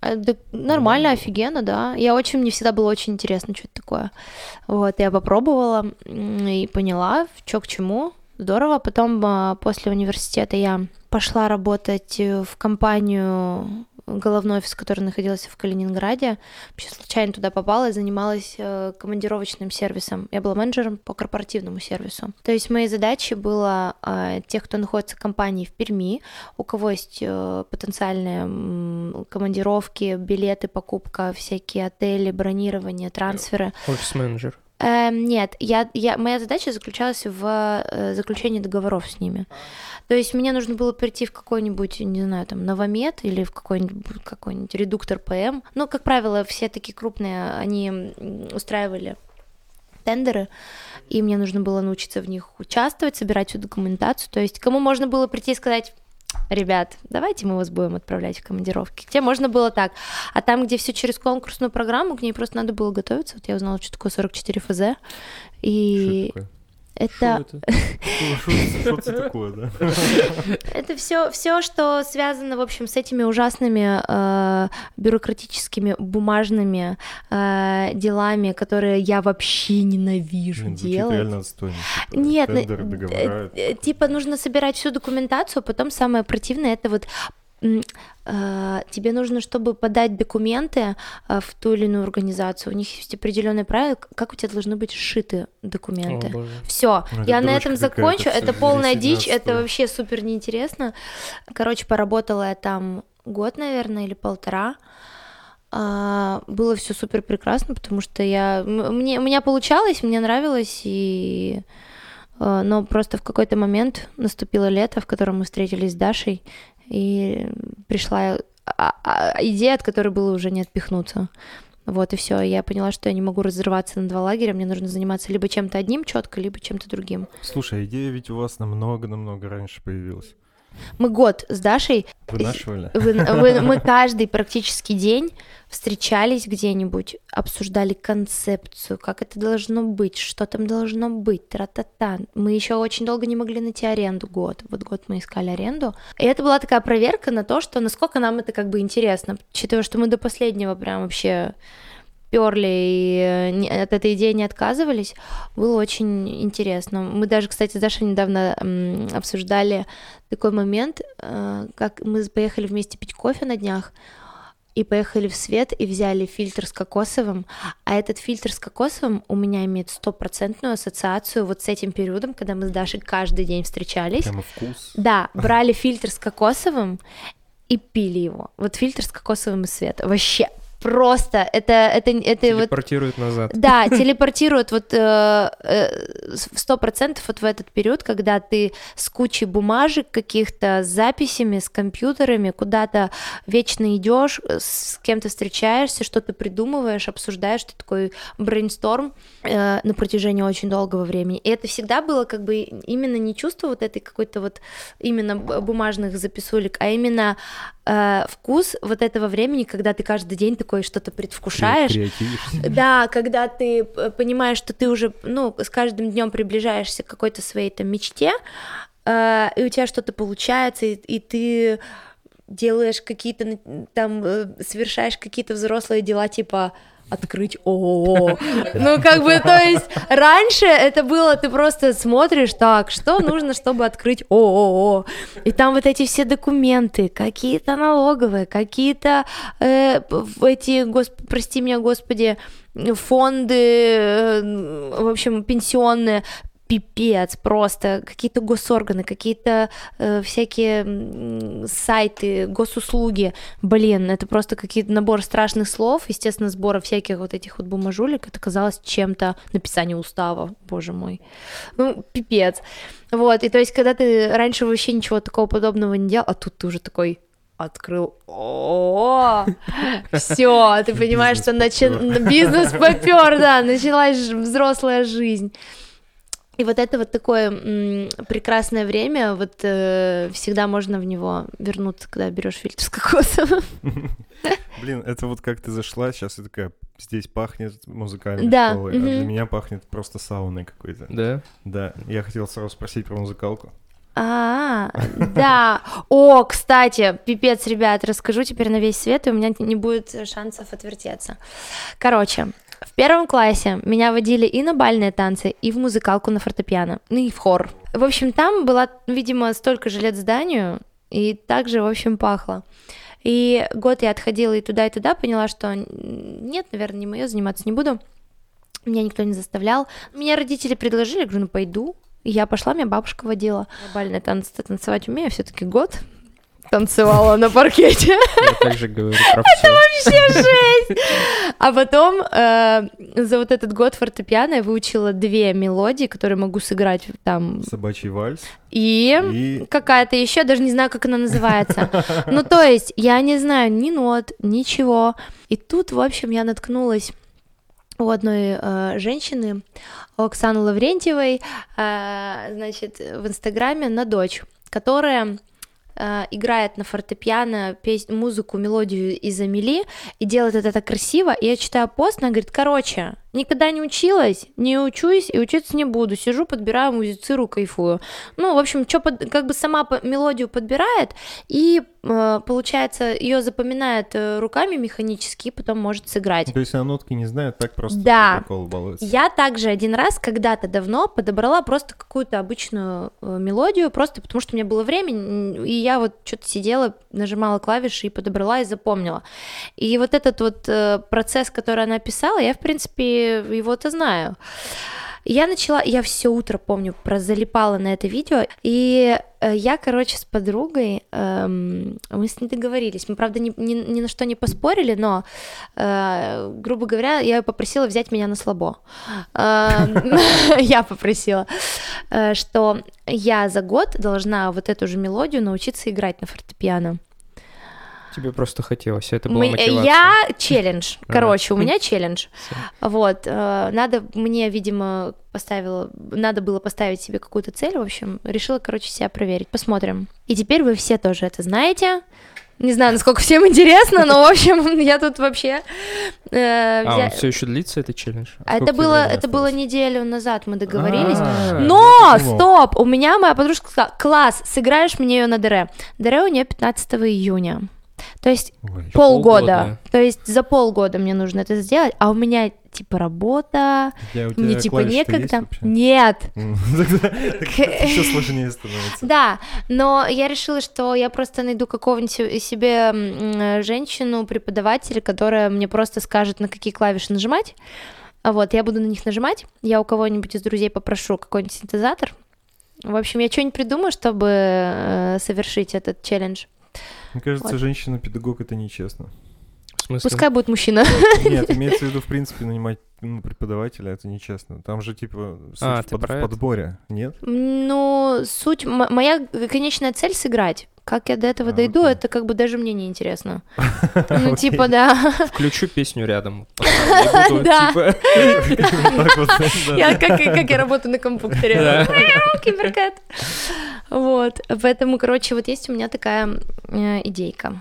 А, да, нормально, офигенно, да. Я очень, мне всегда было очень интересно, что это такое. Вот, я попробовала и поняла, что к чему. Здорово. Потом а, после университета я пошла работать в компанию головной офис, который находился в Калининграде. Вообще случайно туда попала и занималась э, командировочным сервисом. Я была менеджером по корпоративному сервису. То есть моей задачей было э, тех, кто находится в компании в Перми, у кого есть э, потенциальные командировки, билеты, покупка, всякие отели, бронирование, трансферы. Офис-менеджер. Эм, нет, я, я, моя задача заключалась в э, заключении договоров с ними. То есть мне нужно было прийти в какой-нибудь, не знаю, там, Новомед или в какой-нибудь какой редуктор ПМ. Ну, как правило, все такие крупные, они устраивали тендеры, и мне нужно было научиться в них участвовать, собирать всю документацию. То есть кому можно было прийти и сказать, ребят, давайте мы вас будем отправлять в командировки. Где можно было так. А там, где все через конкурсную программу, к ней просто надо было готовиться. Вот я узнала, что такое 44 ФЗ. И что это... Что это такое, да? Это все, все, что связано, в общем, с этими ужасными э, бюрократическими бумажными э, делами, которые я вообще ненавижу Блин, делать. реально отстойно. Типа, Нет, э, э, типа нужно собирать всю документацию, потом самое противное это вот а, тебе нужно, чтобы подать документы а, в ту или иную организацию, у них есть определенные правила, как у тебя должны быть сшиты документы. Все, ну, я на этом закончу. Это полная дичь, это вообще супер неинтересно. Короче, поработала я там год, наверное, или полтора. А, было все супер прекрасно, потому что я мне у меня получалось, мне нравилось и но просто в какой-то момент наступило лето, в котором мы встретились с Дашей, и пришла а, а, идея, от которой было уже не отпихнуться. Вот, и все. Я поняла, что я не могу разрываться на два лагеря. Мне нужно заниматься либо чем-то одним четко, либо чем-то другим. Слушай, идея ведь у вас намного-намного раньше появилась. Мы год с Дашей... Вынашивали? Вы, вы, мы каждый практически день встречались где-нибудь, обсуждали концепцию, как это должно быть, что там должно быть, тра-та-та. Мы еще очень долго не могли найти аренду год. Вот год мы искали аренду. И это была такая проверка на то, что насколько нам это как бы интересно, учитывая, что мы до последнего прям вообще перли и э, от этой идеи не отказывались, было очень интересно. Мы даже, кстати, с Дашей недавно обсуждали такой момент, э, как мы поехали вместе пить кофе на днях, и поехали в свет и взяли фильтр с кокосовым, а этот фильтр с кокосовым у меня имеет стопроцентную ассоциацию вот с этим периодом, когда мы с Дашей каждый день встречались. Прямо вкус. Да, брали фильтр с кокосовым и пили его. Вот фильтр с кокосовым и свет. Вообще просто это это это телепортирует вот, назад. Да, телепортирует вот э, э, сто процентов вот в этот период, когда ты с кучей бумажек каких-то, с записями, с компьютерами куда-то вечно идешь, с кем-то встречаешься, что-то придумываешь, обсуждаешь, ты такой брейнсторм э, на протяжении очень долгого времени. И это всегда было как бы именно не чувство вот этой какой-то вот именно бумажных записулек, а именно э, вкус вот этого времени, когда ты каждый день такой что-то предвкушаешь. Да, когда ты понимаешь, что ты уже, ну, с каждым днем приближаешься к какой-то своей там мечте, э, и у тебя что-то получается, и, и ты делаешь какие-то там, э, совершаешь какие-то взрослые дела, типа открыть ООО. Ну, как бы, то есть, раньше это было, ты просто смотришь, так, что нужно, чтобы открыть ООО? И там вот эти все документы, какие-то налоговые, какие-то э, эти, госп... прости меня, господи, фонды, э, в общем, пенсионные, пипец просто, какие-то госорганы, какие-то э, всякие сайты, госуслуги, блин, это просто какие-то набор страшных слов, естественно, сбора всяких вот этих вот бумажулек, это казалось чем-то написание устава, боже мой, ну, пипец, вот, и то есть, когда ты раньше вообще ничего такого подобного не делал, а тут ты уже такой, открыл. О, все, ты понимаешь, что бизнес попер, да, началась взрослая жизнь. И вот это вот такое м- прекрасное время, вот э, всегда можно в него вернуться, когда берешь фильтр с кокосом. Блин, это вот как ты зашла, сейчас я такая, здесь пахнет музыкальной да. школой, а для меня пахнет просто сауной какой-то. Да? Да, я хотел сразу спросить про музыкалку. А, да. О, кстати, пипец, ребят, расскажу теперь на весь свет, и у меня не будет шансов отвертеться. Короче, первом классе меня водили и на бальные танцы, и в музыкалку на фортепиано, ну и в хор. В общем, там была, видимо, столько же лет зданию, и также, в общем, пахло. И год я отходила и туда, и туда, поняла, что нет, наверное, не мое, заниматься не буду. Меня никто не заставлял. Меня родители предложили, я говорю, ну пойду. Я пошла, меня бабушка водила. Бальные танцы танцевать умею, все-таки год танцевала на паркете. Я также говорю про Это вообще жесть! А потом э, за вот этот год фортепиано я выучила две мелодии, которые могу сыграть там. Собачий вальс. И, и... какая-то еще, даже не знаю, как она называется. Ну, то есть, я не знаю ни нот, ничего. И тут, в общем, я наткнулась у одной э, женщины, Оксаны Лаврентьевой, э, значит, в Инстаграме на дочь, которая э, играет на фортепиано песню, музыку, мелодию из Амели и делает это так красиво. И я читаю пост, она говорит, короче, никогда не училась, не учусь и учиться не буду. Сижу, подбираю, музицирую, кайфую. Ну, в общем, что под, как бы сама мелодию подбирает и э, получается ее запоминает э, руками механически, и потом может сыграть. То есть она нотки не знает, так просто да. Я также один раз когда-то давно подобрала просто какую-то обычную э, мелодию, просто потому что у меня было время, и я вот что-то сидела, нажимала клавиши и подобрала и запомнила. И вот этот вот процесс, который она писала, я, в принципе, его-то знаю. Я начала, я все утро помню, про залипала на это видео, и э, я, короче, с подругой, эм, мы с ней договорились, мы, правда, ни, ни, ни на что не поспорили, но, э, грубо говоря, я ее попросила взять меня на слабо. Эм, я попросила, э, что я за год должна вот эту же мелодию научиться играть на фортепиано. Тебе просто хотелось, это была Мы, мотивация. Я челлендж, короче, у меня челлендж. Вот, э, надо мне, видимо, поставила, надо было поставить себе какую-то цель, в общем, решила, короче, себя проверить. Посмотрим. И теперь вы все тоже это знаете. Не знаю, насколько всем интересно, но, в общем, я тут вообще... Э, а, он все еще длится, этот челлендж? А это было, это было неделю назад, мы договорились. А, но, стоп, у меня моя подружка сказала, класс, сыграешь мне ее на ДР. ДР у нее 15 июня. То есть Ой, полгода. полгода. То есть за полгода мне нужно это сделать, а у меня типа работа, Я, мне типа некогда. Нет. Еще сложнее становится. Да, но я решила, что я просто найду какого-нибудь се- себе м, женщину, преподавателя, которая мне просто скажет, на какие клавиши нажимать. А Вот, я буду на них нажимать. Я у кого-нибудь из друзей попрошу какой-нибудь синтезатор. В общем, я что-нибудь придумаю, чтобы э, совершить этот челлендж. Мне кажется, Вот. женщина-педагог это нечестно. В смысле? Пускай будет мужчина. Нет, имеется в виду, в принципе, нанимать ну, преподавателя, это нечестно. Там же, типа, суть А, в, под- в подборе, нет? Ну, суть, м- моя конечная цель сыграть. Как я до этого А, дойду, окей. это как бы даже мне не интересно. Ну, типа, да. Включу песню рядом. Да. типа, да. Я как, я работаю на компьютере. Киберкэт. Вот. Поэтому, короче, вот есть у меня такая э, идейка.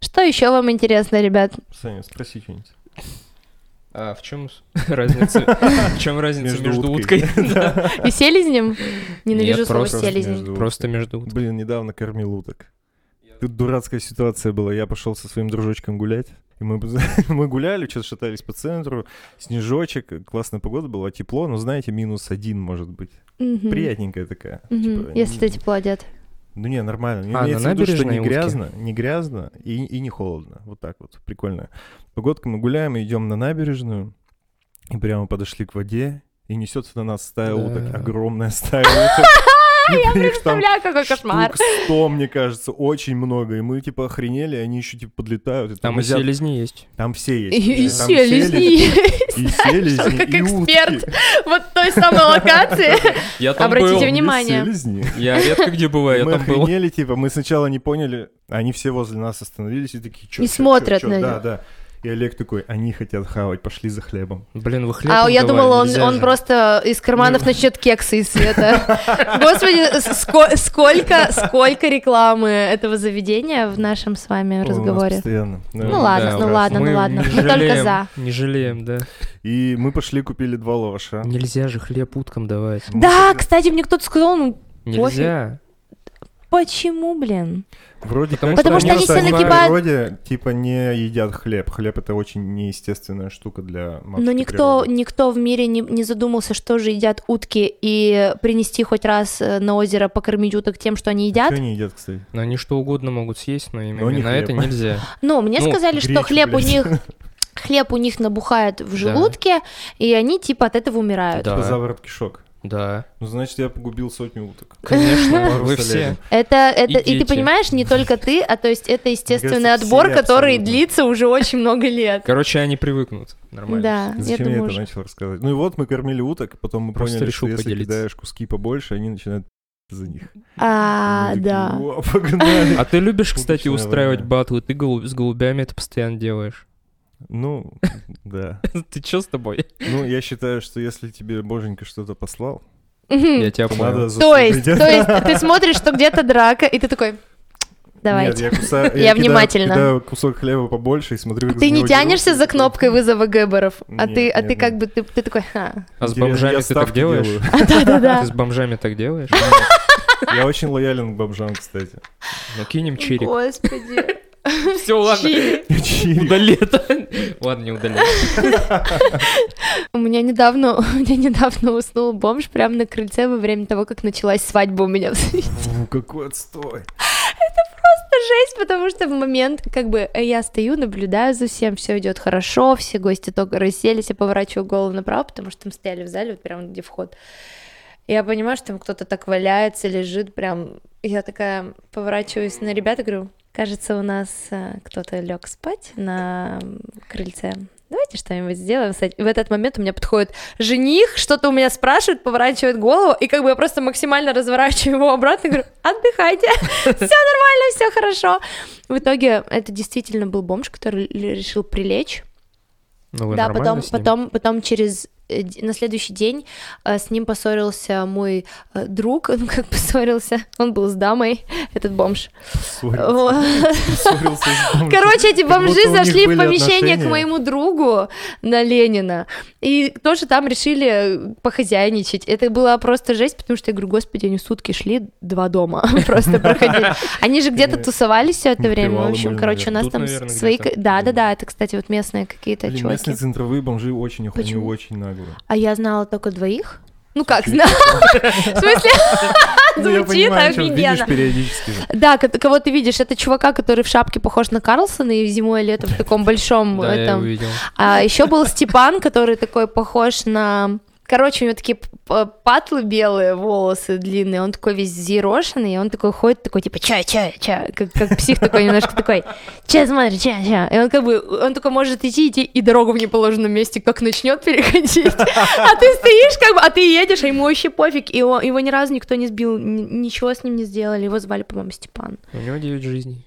Что еще вам интересно, ребят? Саня, спроси что-нибудь. А в чем разница? В чем разница Между между уткой. уткой? Да. И селезнем? Ненавижу Нет, слово просто селезнем. между Просто между уткой. Блин, недавно кормил уток. Тут дурацкая ситуация была. Я пошел со своим дружочком гулять. И мы, мы гуляли, что-то шатались по центру. Снежочек, классная погода была, тепло, но, знаете, минус один, может быть. Мгм. Приятненькая такая. Мгм. Типа, Если не- тепло одет. Ну не, нормально. А, на Имеется в виду, что не утки? грязно, не грязно и, и не холодно. Вот так вот, прикольно. Погодка, мы гуляем, идем на набережную, и прямо подошли к воде, и несется на нас стая Да. уток, огромная стая уток. Там Представляю, какой кошмар. 100, мне кажется, очень много. И мы, типа, охренели, они еще, типа, подлетают. Там и селезни есть. Там все есть. И селезни. И селезни, Как эксперт. Вот той самой локации. Я там Обратите внимание. Я редко где бываю, я мы там был. охренели, типа, мы сначала не поняли, они все возле нас остановились и такие, что И смотрят на Да, них. да. И Олег такой, они хотят хавать, пошли за хлебом. Блин, вы хлеб А я думала, он, он просто из карманов начнет кексы из света. Господи, ско- сколько, сколько рекламы этого заведения в нашем с вами разговоре. постоянно. Ну ладно, ну ладно, ну ладно. не Мы только за. Не жалеем, да. И мы пошли купили два лаваша. Нельзя же хлеб уткам давать. Да, кстати, мне кто-то сказал, ну Нельзя. Почему, блин? Вроде Потому как Потому что они что себе в нагибают- природе, типа, не едят хлеб. Хлеб — это очень неестественная штука для матушки Но никто, природы. никто в мире не, не задумался, что же едят утки, и принести хоть раз э, на озеро покормить уток тем, что они едят. Что они едят, кстати? Но они что угодно могут съесть, но Но не именно хлеб. это нельзя. Ну, мне Ну, сказали, что Гречу, хлеб у блядь. них хлеб у них набухает в желудке, и они типа от этого умирают. Да. Типа заворот кишок. Да, Ну, значит, я погубил сотню уток. конечно, вы все. Это, это, и, ты дети. понимаешь, не только ты, а то есть это естественный кажется, отбор, который абсолютно. длится уже очень много лет. Короче, они привыкнут. Нормально. Да, я Зачем я, думаю, это начал рассказывать? Ну и вот мы кормили уток, потом мы Просто поняли, решил что если поделиться. кидаешь куски побольше, они начинают за них. А, такие, да. «О, погнали. А ты любишь, кстати, устраивать батлы? Ты с голубями это постоянно делаешь. Ну, да. Ты чё с тобой? Ну, я считаю, что если тебе боженька что-то послал. Я тебя понял. надо То есть, то есть ты смотришь, что где-то драка, и ты такой, Нет, давайте. я, кусаю- Я кидаю- внимательно. кидаю кусок хлеба побольше и смотрю, как Ты не тянешься дерутся, за кнопкой вызова гэберов, а Нет, ты, а нет, ты как нет. бы, ты, ты такой, ха. А с «Интересно, бомжами я ты так делаешь? делаю». Да-да-да. Ты с бомжами так делаешь? Я очень лоялен к бомжам, кстати. Ну, кинем чирик. Господи. Все, ладно. Удали это. Ладно, не удали. У меня недавно, у меня недавно уснул бомж прямо на крыльце во время того, как началась свадьба у меня в свете. Какой отстой. жесть, потому что в момент, как бы, я стою, наблюдаю за всем, все идет хорошо, все гости только расселись, я поворачиваю голову направо, потому что там стояли в зале, вот прямо где вход. И я понимаю, что там кто-то так валяется, лежит прям. Я такая поворачиваюсь на ребят и говорю, кажется, у нас э, кто-то лег спать на крыльце. Давайте что-нибудь сделаем. с этим». И в этот момент у меня подходит жених, что-то у меня спрашивает, поворачивает голову, и как бы я просто максимально разворачиваю его обратно и говорю, отдыхайте, все нормально, все хорошо. В итоге это действительно был бомж, который решил прилечь. Ну, вы да, потом, потом, потом через на следующий день э, с ним поссорился мой э, друг, ну как поссорился, он был с дамой, этот бомж. Короче, эти бомжи зашли в помещение к моему другу на Ленина, и тоже там решили похозяйничать. Это была просто жесть, потому что я говорю, господи, они сутки шли, два дома просто проходили. Они же где-то тусовались все это время, в общем, короче, у нас там свои... Да-да-да, это, кстати, вот местные какие-то чуваки. Местные центровые бомжи очень, очень наглые. А я знала только двоих. Ну как, знала? В смысле? Ну, Звучит офигенно. Да, кого ты видишь, это чувака, который в шапке похож на Карлсона и зимой и летом в таком большом этом. А еще был Степан, который такой похож на Короче, у него такие патлы белые, волосы длинные, он такой весь зерошенный, и он такой ходит, такой, типа, ча, ча, ча, как, как псих такой немножко такой, ча, смотри, ча, ча. И он как бы, он такой может идти, идти, и дорогу в неположенном месте как начнет переходить. А ты стоишь, как бы, а ты едешь, а ему вообще пофиг, и его, его ни разу никто не сбил, ничего с ним не сделали, его звали, по-моему, Степан. У него 9 жизней.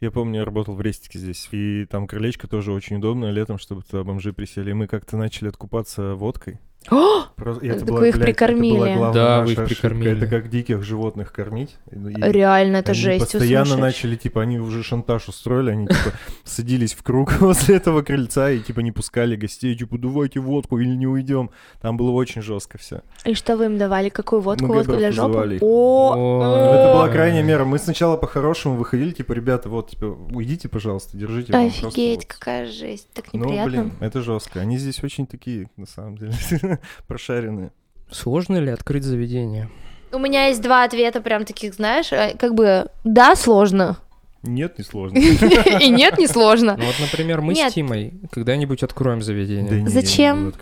Я помню, я работал в Рестике здесь, и там крылечко тоже очень удобно летом, чтобы туда бомжи присели. И мы как-то начали откупаться водкой. О! Просто, это так была, вы их блядь, прикормили. Это была да, вы их прикормили. Ошибка. Это как диких животных кормить. И Реально, это они жесть. постоянно начали, типа, они уже шантаж устроили, они, типа, садились в круг возле этого крыльца и, типа, не пускали гостей, типа, давайте водку или не уйдем. Там было очень жестко все. И что вы им давали? Какую водку? водку для жопы? О, это была крайняя мера. Мы сначала по-хорошему выходили, типа, ребята, вот, типа, уйдите, пожалуйста, держите. Офигеть, какая жесть, так неприятно. Ну, блин, это жестко. Они здесь очень такие, на самом деле. прошаренные. Сложно ли открыть заведение? У меня есть два ответа, прям таких, знаешь, э, как бы да, сложно. Нет, не сложно. И нет, не сложно. Ну вот, например, мы с Тимой когда-нибудь откроем заведение. Зачем?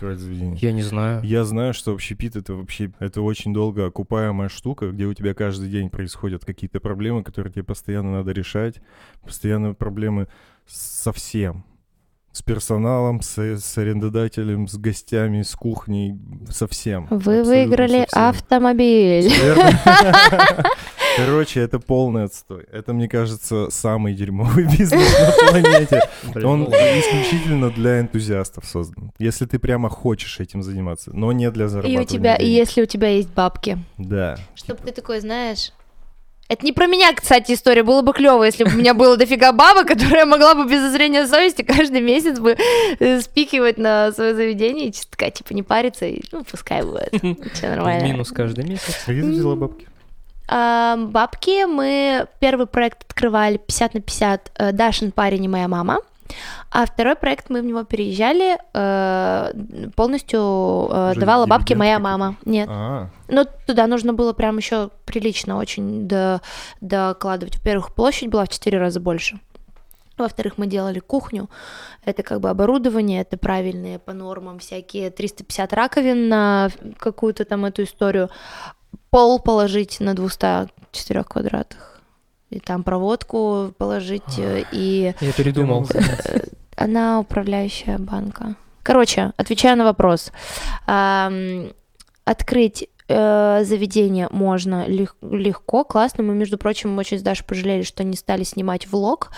Я не знаю. Я знаю, что общепит это вообще это очень долго окупаемая штука, где у тебя каждый день происходят какие-то проблемы, которые тебе постоянно надо решать, постоянно проблемы со всем с персоналом, с, с арендодателем, с гостями, с кухней, со всем. Вы выиграли автомобиль. Короче, это полный отстой. Это, мне кажется, самый дерьмовый бизнес на планете. Он исключительно для энтузиастов создан. Если ты прямо хочешь этим заниматься, но не для зарабатывания. И у тебя, и если у тебя есть бабки. Да. Чтобы ты такой, знаешь, это не про меня, кстати, история. Было бы клево, если бы у меня было дофига баба, которая могла бы без зазрения совести каждый месяц бы э, спикивать на свое заведение и чисто такая, типа, не париться, и, ну, пускай будет. Все нормально. Минус каждый месяц. Где ты взяла бабки? А, бабки мы первый проект открывали 50 на 50 э, Дашин парень и моя мама. А второй проект мы в него переезжали, э, полностью э, давала бабки моя мама. Нет. А-а-а. Но туда нужно было прям еще прилично очень до, докладывать. Во-первых, площадь была в 4 раза больше. Во-вторых, мы делали кухню. Это как бы оборудование, это правильные по нормам всякие 350 раковин на какую-то там эту историю. Пол положить на 204 квадратах и там проводку положить, э, и... Я передумал. Э, она управляющая банка. Короче, отвечая на вопрос. Открыть э, заведение можно легко, классно. Мы, между прочим, очень даже пожалели, что не стали снимать влог,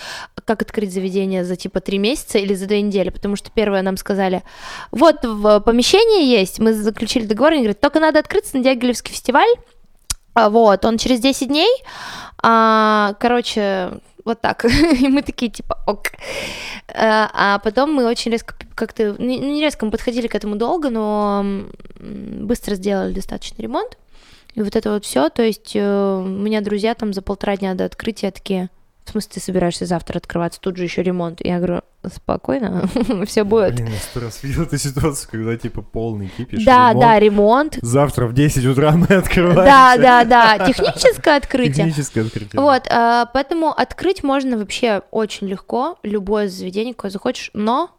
как открыть заведение за типа три месяца или за две недели, потому что первое нам сказали, вот в помещении есть, мы заключили договор, они говорят, только надо открыться на Дягилевский фестиваль, вот, он через 10 дней, а, короче, вот так. И мы такие, типа, ок. А, а потом мы очень резко как-то, ну не резко, мы подходили к этому долго, но быстро сделали достаточно ремонт. И вот это вот все, то есть э, у меня друзья там за полтора дня до открытия такие, в смысле, ты собираешься завтра открываться, тут же еще ремонт. Я говорю, спокойно, все будет. Блин, я сто раз видел эту ситуацию, когда типа полный кипиш. Да, ремонт. да, ремонт. Завтра в 10 утра мы открываем. Да, да, да, техническое открытие. Техническое открытие. Вот, а, поэтому открыть можно вообще очень легко, любое заведение, какое захочешь, но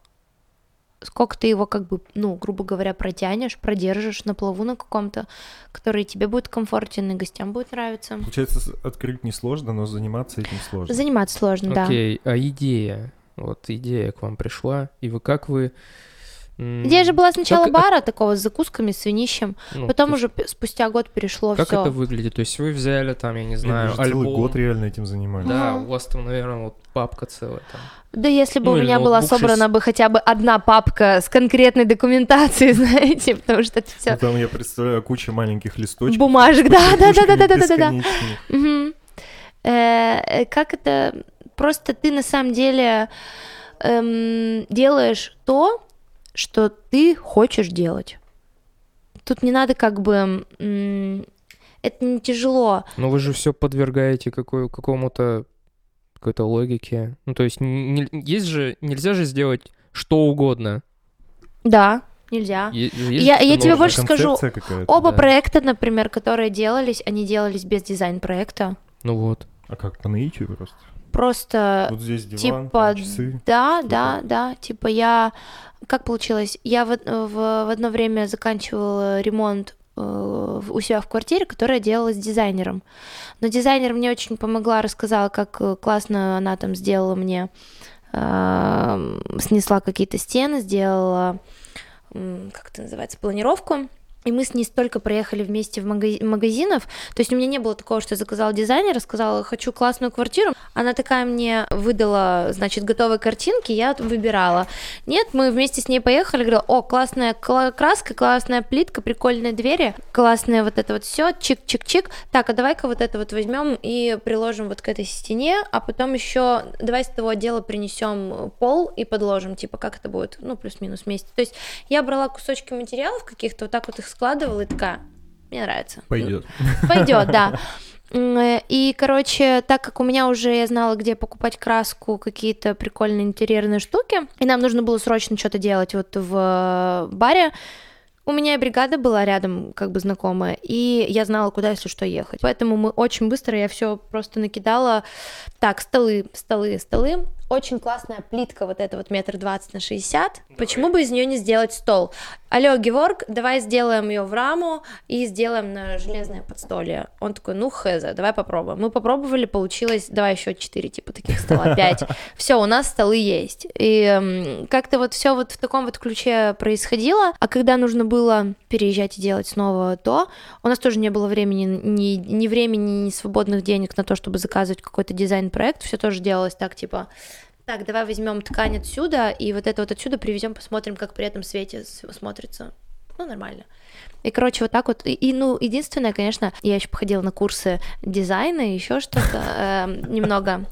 сколько ты его как бы, ну, грубо говоря, протянешь, продержишь на плаву на каком-то, который тебе будет комфортен и гостям будет нравиться. Получается, открыть несложно, но заниматься этим сложно. Заниматься сложно, да. Окей, а идея? Вот идея к вам пришла, и вы как вы Идея же была сначала Как- бара такого с закусками, с винищем, Ну, потом то уже п- спустя год перешло Как все. это выглядит? То есть вы взяли там, я не знаю, вы же целый альбом. год реально этим занимались. Да, у вас там, наверное, вот папка целая там. Да если бы Ну, у меня была собрана шесть. бы хотя бы одна папка с конкретной документацией, знаете, потому что это Ну, все там я представляю куча маленьких листочков. бумажек, да, да, да, да, да, да, да, да. Мгм. Э, э, Как это? Просто ты на самом деле эм, делаешь то, что ты хочешь делать. Тут не надо как бы... Это не тяжело. Но вы же все подвергаете какой, какому-то какой-то логике. Ну, то есть не- не- есть же, нельзя же сделать что угодно. Да, нельзя. Есть Я- я тебе больше скажу. Оба да. проекта, например, которые делались, они делались без дизайн-проекта. Ну вот. А как, по наитию просто? Просто Вот здесь диван, типа, там часы. да, Что да, да, типа я, как получилось, я в, в, в одно время заканчивала ремонт э, у себя в квартире, которая делалась дизайнером. Но дизайнер мне очень помогла, рассказала, как э, классно она там сделала мне, э, снесла какие-то стены, сделала, как это называется, планировку. И мы с ней столько проехали вместе в магази- магазинов. То есть у меня не было такого, что я заказала дизайнера, сказала, хочу классную квартиру. Она такая мне выдала, значит, готовые картинки, я выбирала. Нет, мы вместе с ней поехали, говорила, о, классная кла- краска, классная плитка, прикольные двери, классное вот это вот все, чик-чик-чик. Так, а давай-ка вот это вот возьмем и приложим вот к этой стене, а потом еще давай с того отдела принесем пол и подложим, типа, как это будет, ну, плюс-минус вместе. То есть я брала кусочки материалов каких-то, вот так вот их складывала и такая, мне нравится. Пойдет. Пойдет, да. Э, И, короче, так как у меня уже я знала, где покупать краску, какие-то прикольные интерьерные штуки, и нам нужно было срочно что-то делать вот в э, баре, у меня и бригада была рядом, как бы знакомая, и я знала, куда, если что, ехать. Поэтому мы очень быстро, я все просто накидала. Так, столы, столы, столы. Очень классная плитка, вот эта вот метр двадцать на 60. Почему бы из нее не сделать стол? Алло, Геворг, давай сделаем ее в раму и сделаем на железное подстолье. Он такой, ну хз, давай попробуем. Мы попробовали, получилось, давай еще 4 типа таких стола, 5. Все, у нас столы есть. И эм, как-то вот все вот в таком вот ключе происходило. А когда нужно было переезжать и делать снова то, у нас тоже не было времени, ни, ни времени, ни свободных денег на то, чтобы заказывать какой-то дизайн-проект. Все тоже делалось так, типа, так, давай возьмем ткань отсюда, и вот это вот отсюда привезем, посмотрим, как при этом свете смотрится. Ну, нормально. И, короче, вот так вот. И, и, ну, единственное, конечно, я еще походила на курсы дизайна, еще что-то эм, немного.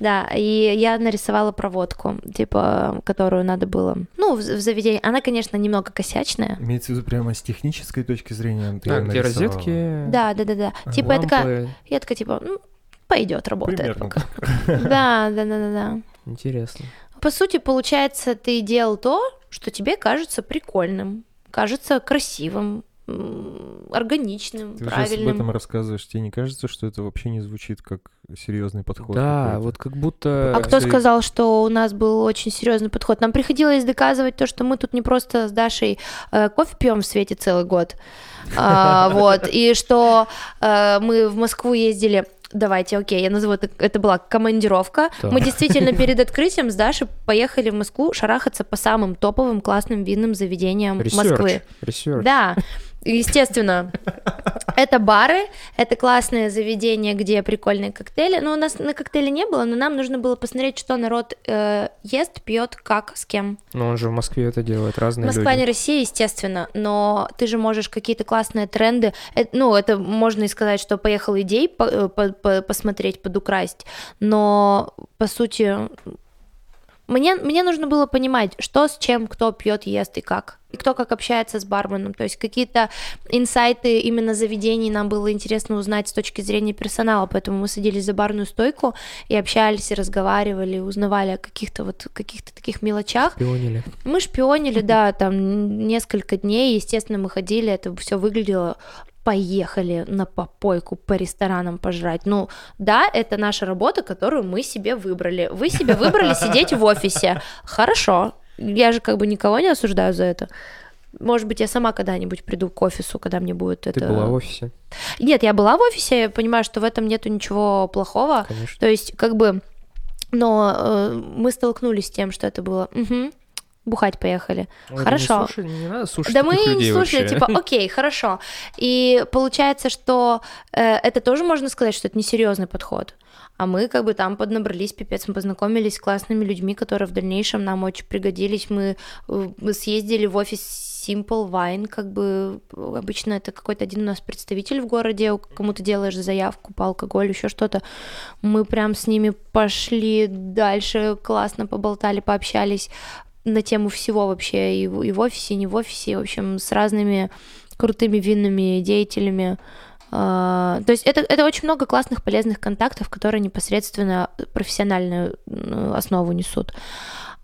Да, и я нарисовала проводку, типа, которую надо было, ну, в, в заведении. Она, конечно, немного косячная. Имеется в виду прямо с технической точки зрения. ты А, где розетки? Да, да, да, да. Типа, я такая, лампы. я такая, типа, ну, пойдет, работает Примерно пока. Да, да, да, да, да. Интересно. По сути, получается, ты делал то, что тебе кажется прикольным, кажется красивым, органичным, Ты сейчас об правильным. этом рассказываешь, тебе не кажется, что это вообще не звучит как серьезный подход? Да, какой-то? вот как будто... А кто сказал, что у нас был очень серьезный подход? Нам приходилось доказывать то, что мы тут не просто с Дашей э, кофе пьем в свете целый год, а, вот, и что э, мы в Москву ездили. Давайте, окей, я назову это, это была командировка. Так. Мы действительно перед открытием с Дашей поехали в Москву шарахаться по самым топовым классным винным заведениям Research, Москвы. research. Да, естественно. Это бары, это классное заведение, где прикольные коктейли. Ну, у нас на коктейли не было, но нам нужно было посмотреть, что народ э, ест, пьет, как, с кем. Но он же в Москве это делает, разные Москва люди. не Россия, естественно, но ты же можешь какие-то классные тренды. э, ну, это можно и сказать, что поехал идей по- э, по- по- посмотреть, подукрасть. Но по сути, мне, мне нужно было понимать, что с чем, кто пьет, ест и как. И кто как общается с барменом. То есть какие-то инсайты именно заведений нам было интересно узнать с точки зрения персонала. Поэтому мы садились за барную стойку и общались, и разговаривали, узнавали о каких-то вот каких-то таких мелочах. Шпионили. Мы шпионили, да, там несколько дней, естественно, мы ходили, это все выглядело поехали на попойку по ресторанам пожрать. Ну, да, это наша работа, которую мы себе выбрали. Вы себе выбрали сидеть в офисе. Хорошо. Я же как бы никого не осуждаю за это. Может быть, я сама когда-нибудь приду к офису, когда мне будет Ты это... была в офисе, Нет, я была в офисе, я понимаю, что в этом нету ничего плохого. конечно. То есть, как бы, но э, мы столкнулись с тем, что это было. «Мгм, бухать поехали. Ой, хорошо. Не, слушай, не надо слушать да мы людей слушали, вообще. типа, окей, хорошо. И получается, что э, это тоже можно сказать, что это несерьезный подход. А мы как бы там поднабрались, пипец, мы познакомились с классными людьми, которые в дальнейшем нам очень пригодились. Мы, э, мы съездили в офис Simple Wine, как бы обычно это какой-то один у нас представитель в городе, кому ты делаешь заявку по алкоголю, еще что-то. Мы прям с ними пошли дальше, классно поболтали, пообщались на тему всего вообще, и и в офисе, и не в офисе, в общем, с разными крутыми винными деятелями. Uh, то есть это, это очень много классных, полезных контактов, которые непосредственно профессиональную основу несут.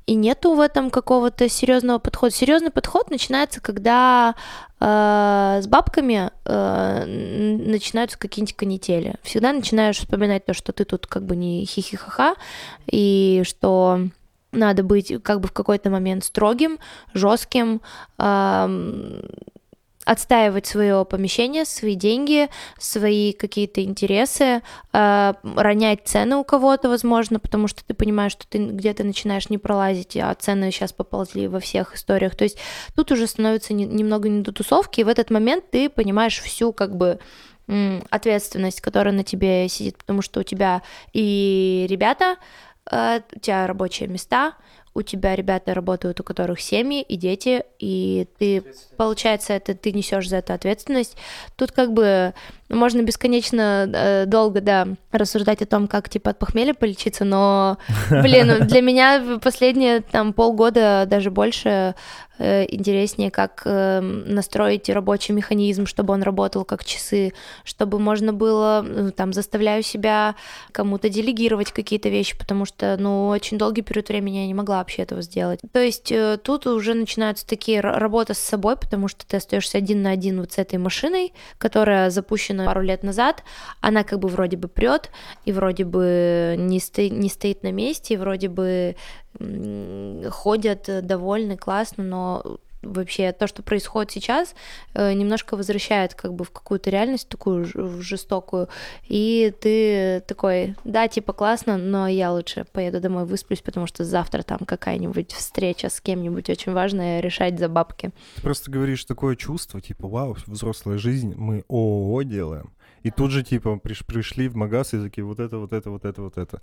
И нету в этом какого-то серьезного подхода. Серьезный подход начинается, когда э, с бабками э, начинаются какие-нибудь канители. Всегда начинаешь вспоминать то, что ты тут как бы не хихихаха, и что надо быть как бы в какой-то момент строгим, жестким, э, отстаивать свое помещение, свои деньги, свои какие-то интересы, э, ронять цены у кого-то, возможно, потому что ты понимаешь, что ты где-то начинаешь не пролазить, а цены сейчас поползли во всех историях. То есть тут уже становится не, немного не до тусовки, и в этот момент ты понимаешь всю как бы ответственность, которая на тебе сидит, потому что у тебя и ребята, у тебя рабочие места, у тебя ребята работают, у которых семьи и дети, и ты, получается, это ты несешь за это ответственность. Тут как бы можно бесконечно э, долго, да, рассуждать о том, как, типа, от похмелья полечиться, но, блин, для меня последние, там, полгода, даже больше, э, интереснее, как э, настроить рабочий механизм, чтобы он работал как часы, чтобы можно было, э, там, заставляю себя кому-то делегировать какие-то вещи, потому что, ну, очень долгий период времени я не могла вообще этого сделать. То есть э, тут уже начинаются такие работа с собой, потому что ты остаешься один на один вот с этой машиной, которая запущена пару лет назад, она как бы вроде бы прет, и вроде бы не, сто... не стоит на месте, и вроде бы ходят довольны, классно, но вообще то, что происходит сейчас, э, немножко возвращает как бы в какую-то реальность такую жестокую, и ты такой, да, типа классно, но я лучше поеду домой высплюсь, потому что завтра там какая-нибудь встреча с кем-нибудь очень важная решать за бабки. Ты просто говоришь такое чувство, типа, вау, взрослая жизнь, мы ООО делаем, и тут же, типа, приш, пришли в магаз и такие, вот это, вот это, вот это, вот это.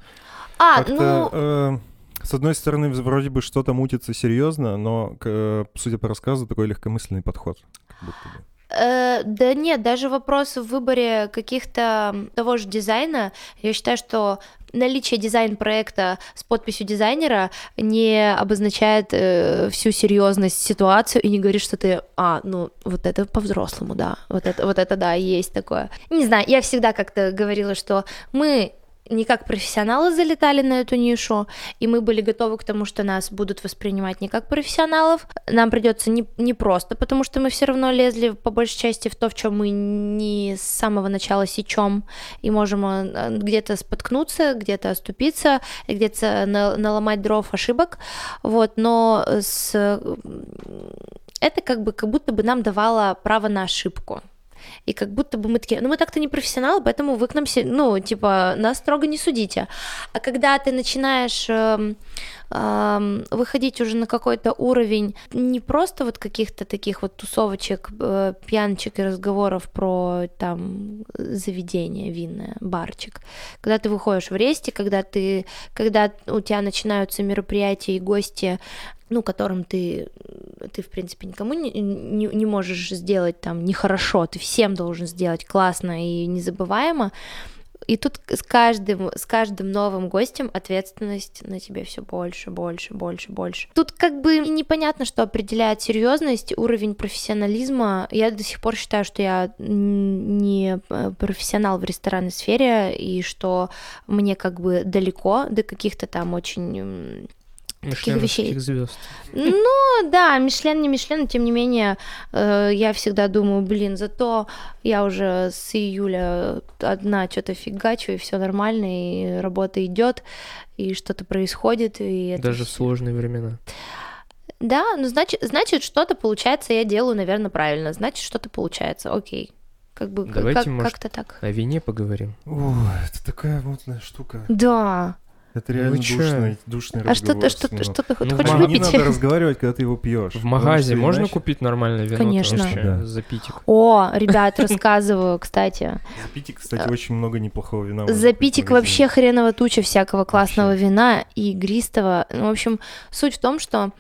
А, ну... Э, с одной стороны, вроде бы что-то мутится серьезно, но, судя по рассказу, такой легкомысленный подход. Э, да нет, даже вопрос в выборе каких-то того же дизайна, я считаю, что наличие дизайн-проекта с подписью дизайнера не обозначает э, всю серьезность ситуации и не говорит, что ты, а, ну, вот это по-взрослому, да, вот это, вот это, да, есть такое. Не знаю, я всегда как-то говорила, что мы не как профессионалы залетали на эту нишу, и мы были готовы к тому, что нас будут воспринимать не как профессионалов. Нам придется не, не просто, потому что мы все равно лезли по большей части в то, в чем мы не с самого начала сечем, и можем э, где-то споткнуться, где-то оступиться, где-то наломать дров ошибок. Вот, но с это как бы как будто бы нам давало право на ошибку и как будто бы мы такие, ну мы так-то не профессионалы, поэтому вы к нам, ну, типа, нас строго не судите. А когда ты начинаешь выходить уже на какой-то уровень не просто вот каких-то таких вот тусовочек, э, пьяночек и разговоров про там заведение винное, барчик, когда ты выходишь в ресте, когда ты, когда у тебя начинаются мероприятия и гости, ну, которым ты, ты в принципе, никому не, не, не можешь сделать там нехорошо, ты всем должен сделать классно и незабываемо. И тут с каждым, с каждым новым гостем ответственность на тебе все больше, больше, больше, больше. Тут как бы непонятно, что определяет серьезность, уровень профессионализма. Я до сих пор считаю, что я не э, профессионал в ресторанной сфере, и что мне как бы далеко до каких-то там очень таких вещей. звезд. Ну, да, Мишлен не Мишлен, но тем не менее, э, я всегда думаю, блин, зато я уже с июля одна что-то фигачу, и все нормально, и работа идет, и что-то происходит. И Даже в сложные времена. Да, ну значит, значит, что-то получается, я делаю, наверное, правильно. Значит, что-то получается, окей. Как бы Давайте, как, может, как-то так. О вине поговорим. О, это такая мутная штука. Да. Это реально душный, душный А что ты, разговор что ты, что ты Ну, хочешь в Не выпить? надо разговаривать, когда ты его пьешь. В магазе можно иначе купить нормальное вино? Конечно. вообще Да. За питик. О, ребят, рассказываю, кстати. За питик, кстати, очень много неплохого вина. За питик вообще хреново туча всякого классного вина и игристого. Ну, в общем, суть в том, что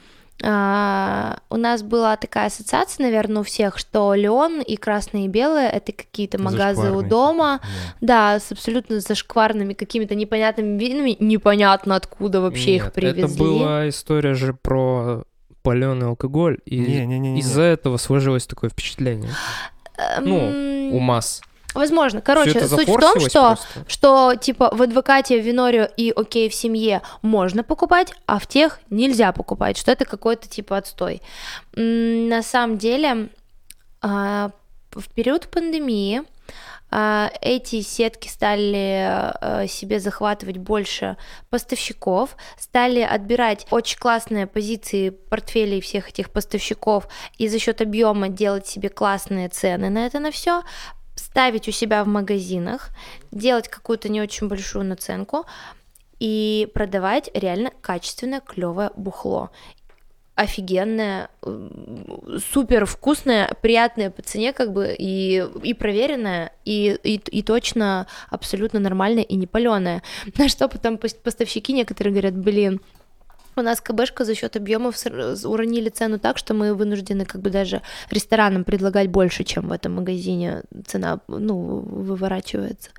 а, у нас была такая ассоциация, наверное, у всех, что Леон и красное и белое это какие-то магазы у дома, да. да, с абсолютно зашкварными какими-то непонятными винами, непонятно откуда вообще их Нет, привезли. Это была история же про паленый алкоголь, и из-за этого сложилось такое впечатление ну, Эм, у масс. Возможно. Короче, суть в том, что просто. что типа в адвокате, в Винорио и окей в семье можно покупать, а в тех нельзя покупать, что это какой-то типа отстой. На самом деле, а, в период пандемии а, эти сетки стали а, себе захватывать больше поставщиков, стали отбирать очень классные позиции портфелей всех этих поставщиков и за счет объема делать себе классные цены на это на все, ставить у себя в магазинах, делать какую-то не очень большую наценку и продавать реально качественное, клевое бухло. Офигенное, супер вкусное, приятное по цене, как бы, и, и проверенное, и, и, и точно абсолютно нормальное и не паленое. На что потом пос- поставщики некоторые говорят, блин, у нас КБшка за счет объемов уронили цену так, что мы вынуждены как бы даже ресторанам предлагать больше, чем в этом магазине цена, ну, выворачивается.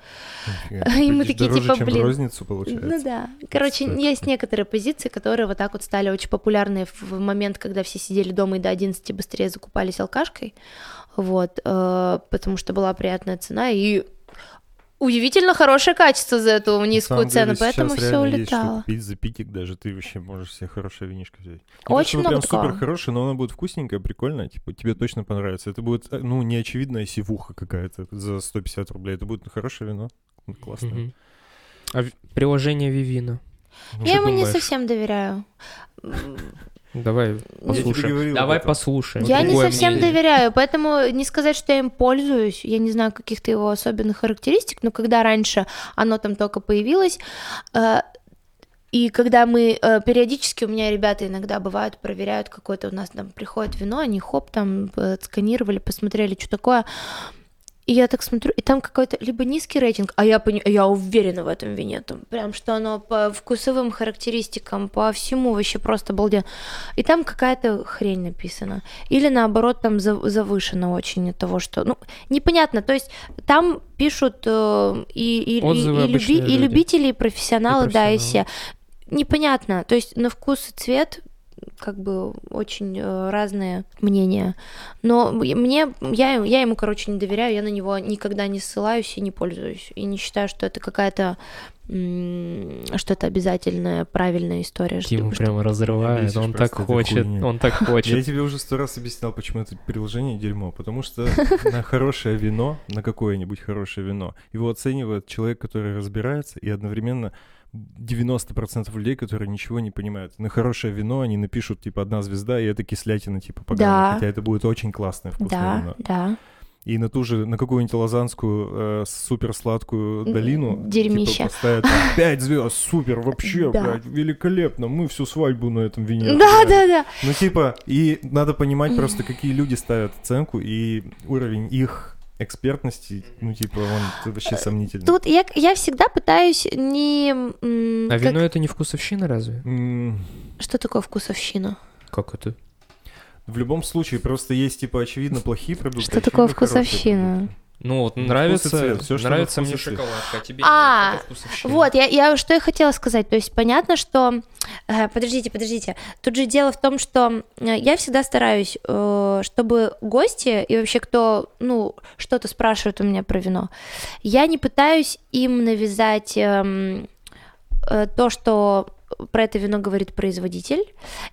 Нифига. И мы такие, дороже, типа, блин. розницу получается. Ну да. Короче, Кстати. есть некоторые позиции, которые вот так вот стали очень популярны в в момент, когда все сидели дома и до 11 быстрее закупались алкашкой. Вот, э, потому что была приятная цена и удивительно хорошее качество за эту низкую цену, деле, поэтому все реально есть что улетало. купить за питик даже ты вообще можешь себе хорошее винишко взять. Не Очень много прям такого. супер хорошее, но оно будет вкусненькое, прикольное, типа тебе точно понравится. Это будет, э, ну, неочевидная сивуха какая-то за 150 рублей. Это будет хорошее вино. Классное. Мгм. А в- приложение Вивина. Я ему не совсем доверяю. Давай послушаем. говорил Давай послушаем. Я не совсем мнение. доверяю, поэтому не сказать, что я им пользуюсь. Я не знаю каких-то его особенных характеристик, но когда раньше оно там только появилось, э, и когда мы э, периодически, у меня ребята иногда бывают, проверяют какое-то у нас там приходит вино, они хоп, там э, отсканировали, посмотрели, что такое. И я так смотрю, и там какой-то либо низкий рейтинг, а я, пони- я уверена в этом вине, там прям что оно по вкусовым характеристикам, по всему вообще просто обалденно. И там какая-то хрень написана. Или наоборот, там за- завышено очень от того, что... Ну, непонятно. То есть там пишут э, и, и, и- Отзывы и люби- и любители, и профессионалы, И да, и профессионалы. все. Непонятно. То есть на вкус и цвет как бы очень э, разные мнения. Но мне, я, я ему, короче, не доверяю, я на него никогда не ссылаюсь и не пользуюсь. И не считаю, что это какая-то м, что это обязательная правильная история. Тиму что- прямо разрывает, Бесишь он так хочет, хуйней. он так Я хочет. тебе уже сто раз объяснял, почему это приложение дерьмо. Потому что на хорошее вино, на какое-нибудь хорошее вино, его оценивает человек, который разбирается, и одновременно 90% людей, которые ничего не понимают. На хорошее вино они напишут, типа, одна звезда, и это кислятина, типа, поганая. Да. Хотя это будет очень классное, вкусное Да, вино. да. И на ту же, на какую-нибудь лазанскую э, супер сладкую М, долину дерьмище. типа, поставят там, 5 звезд, супер, вообще, Да. блядь, великолепно, мы всю свадьбу на этом вине. Да, отыграли». да, да. Ну, типа, и надо понимать просто, какие люди ставят оценку, и уровень их экспертности, ну, типа, он вообще сомнительный. Тут я, я всегда пытаюсь не... м, А как- вино это не вкусовщина разве? М, Что такое вкусовщина? Как это? В любом случае, просто есть, типа, очевидно, плохие продукты. Что такое вкусовщина? продукты. Ну вот Ну, вкус и нравится, цвет, всё, что нравится мне шоколадка, а тебе А, нет, это. Вот, я, я что я хотела сказать. То есть понятно, что... э, подождите, подождите. Тут же дело в том, что э, я всегда стараюсь, э, чтобы гости и вообще кто, ну, что-то спрашивает у меня про вино, я не пытаюсь им навязать эм, э, то, что про это вино говорит производитель.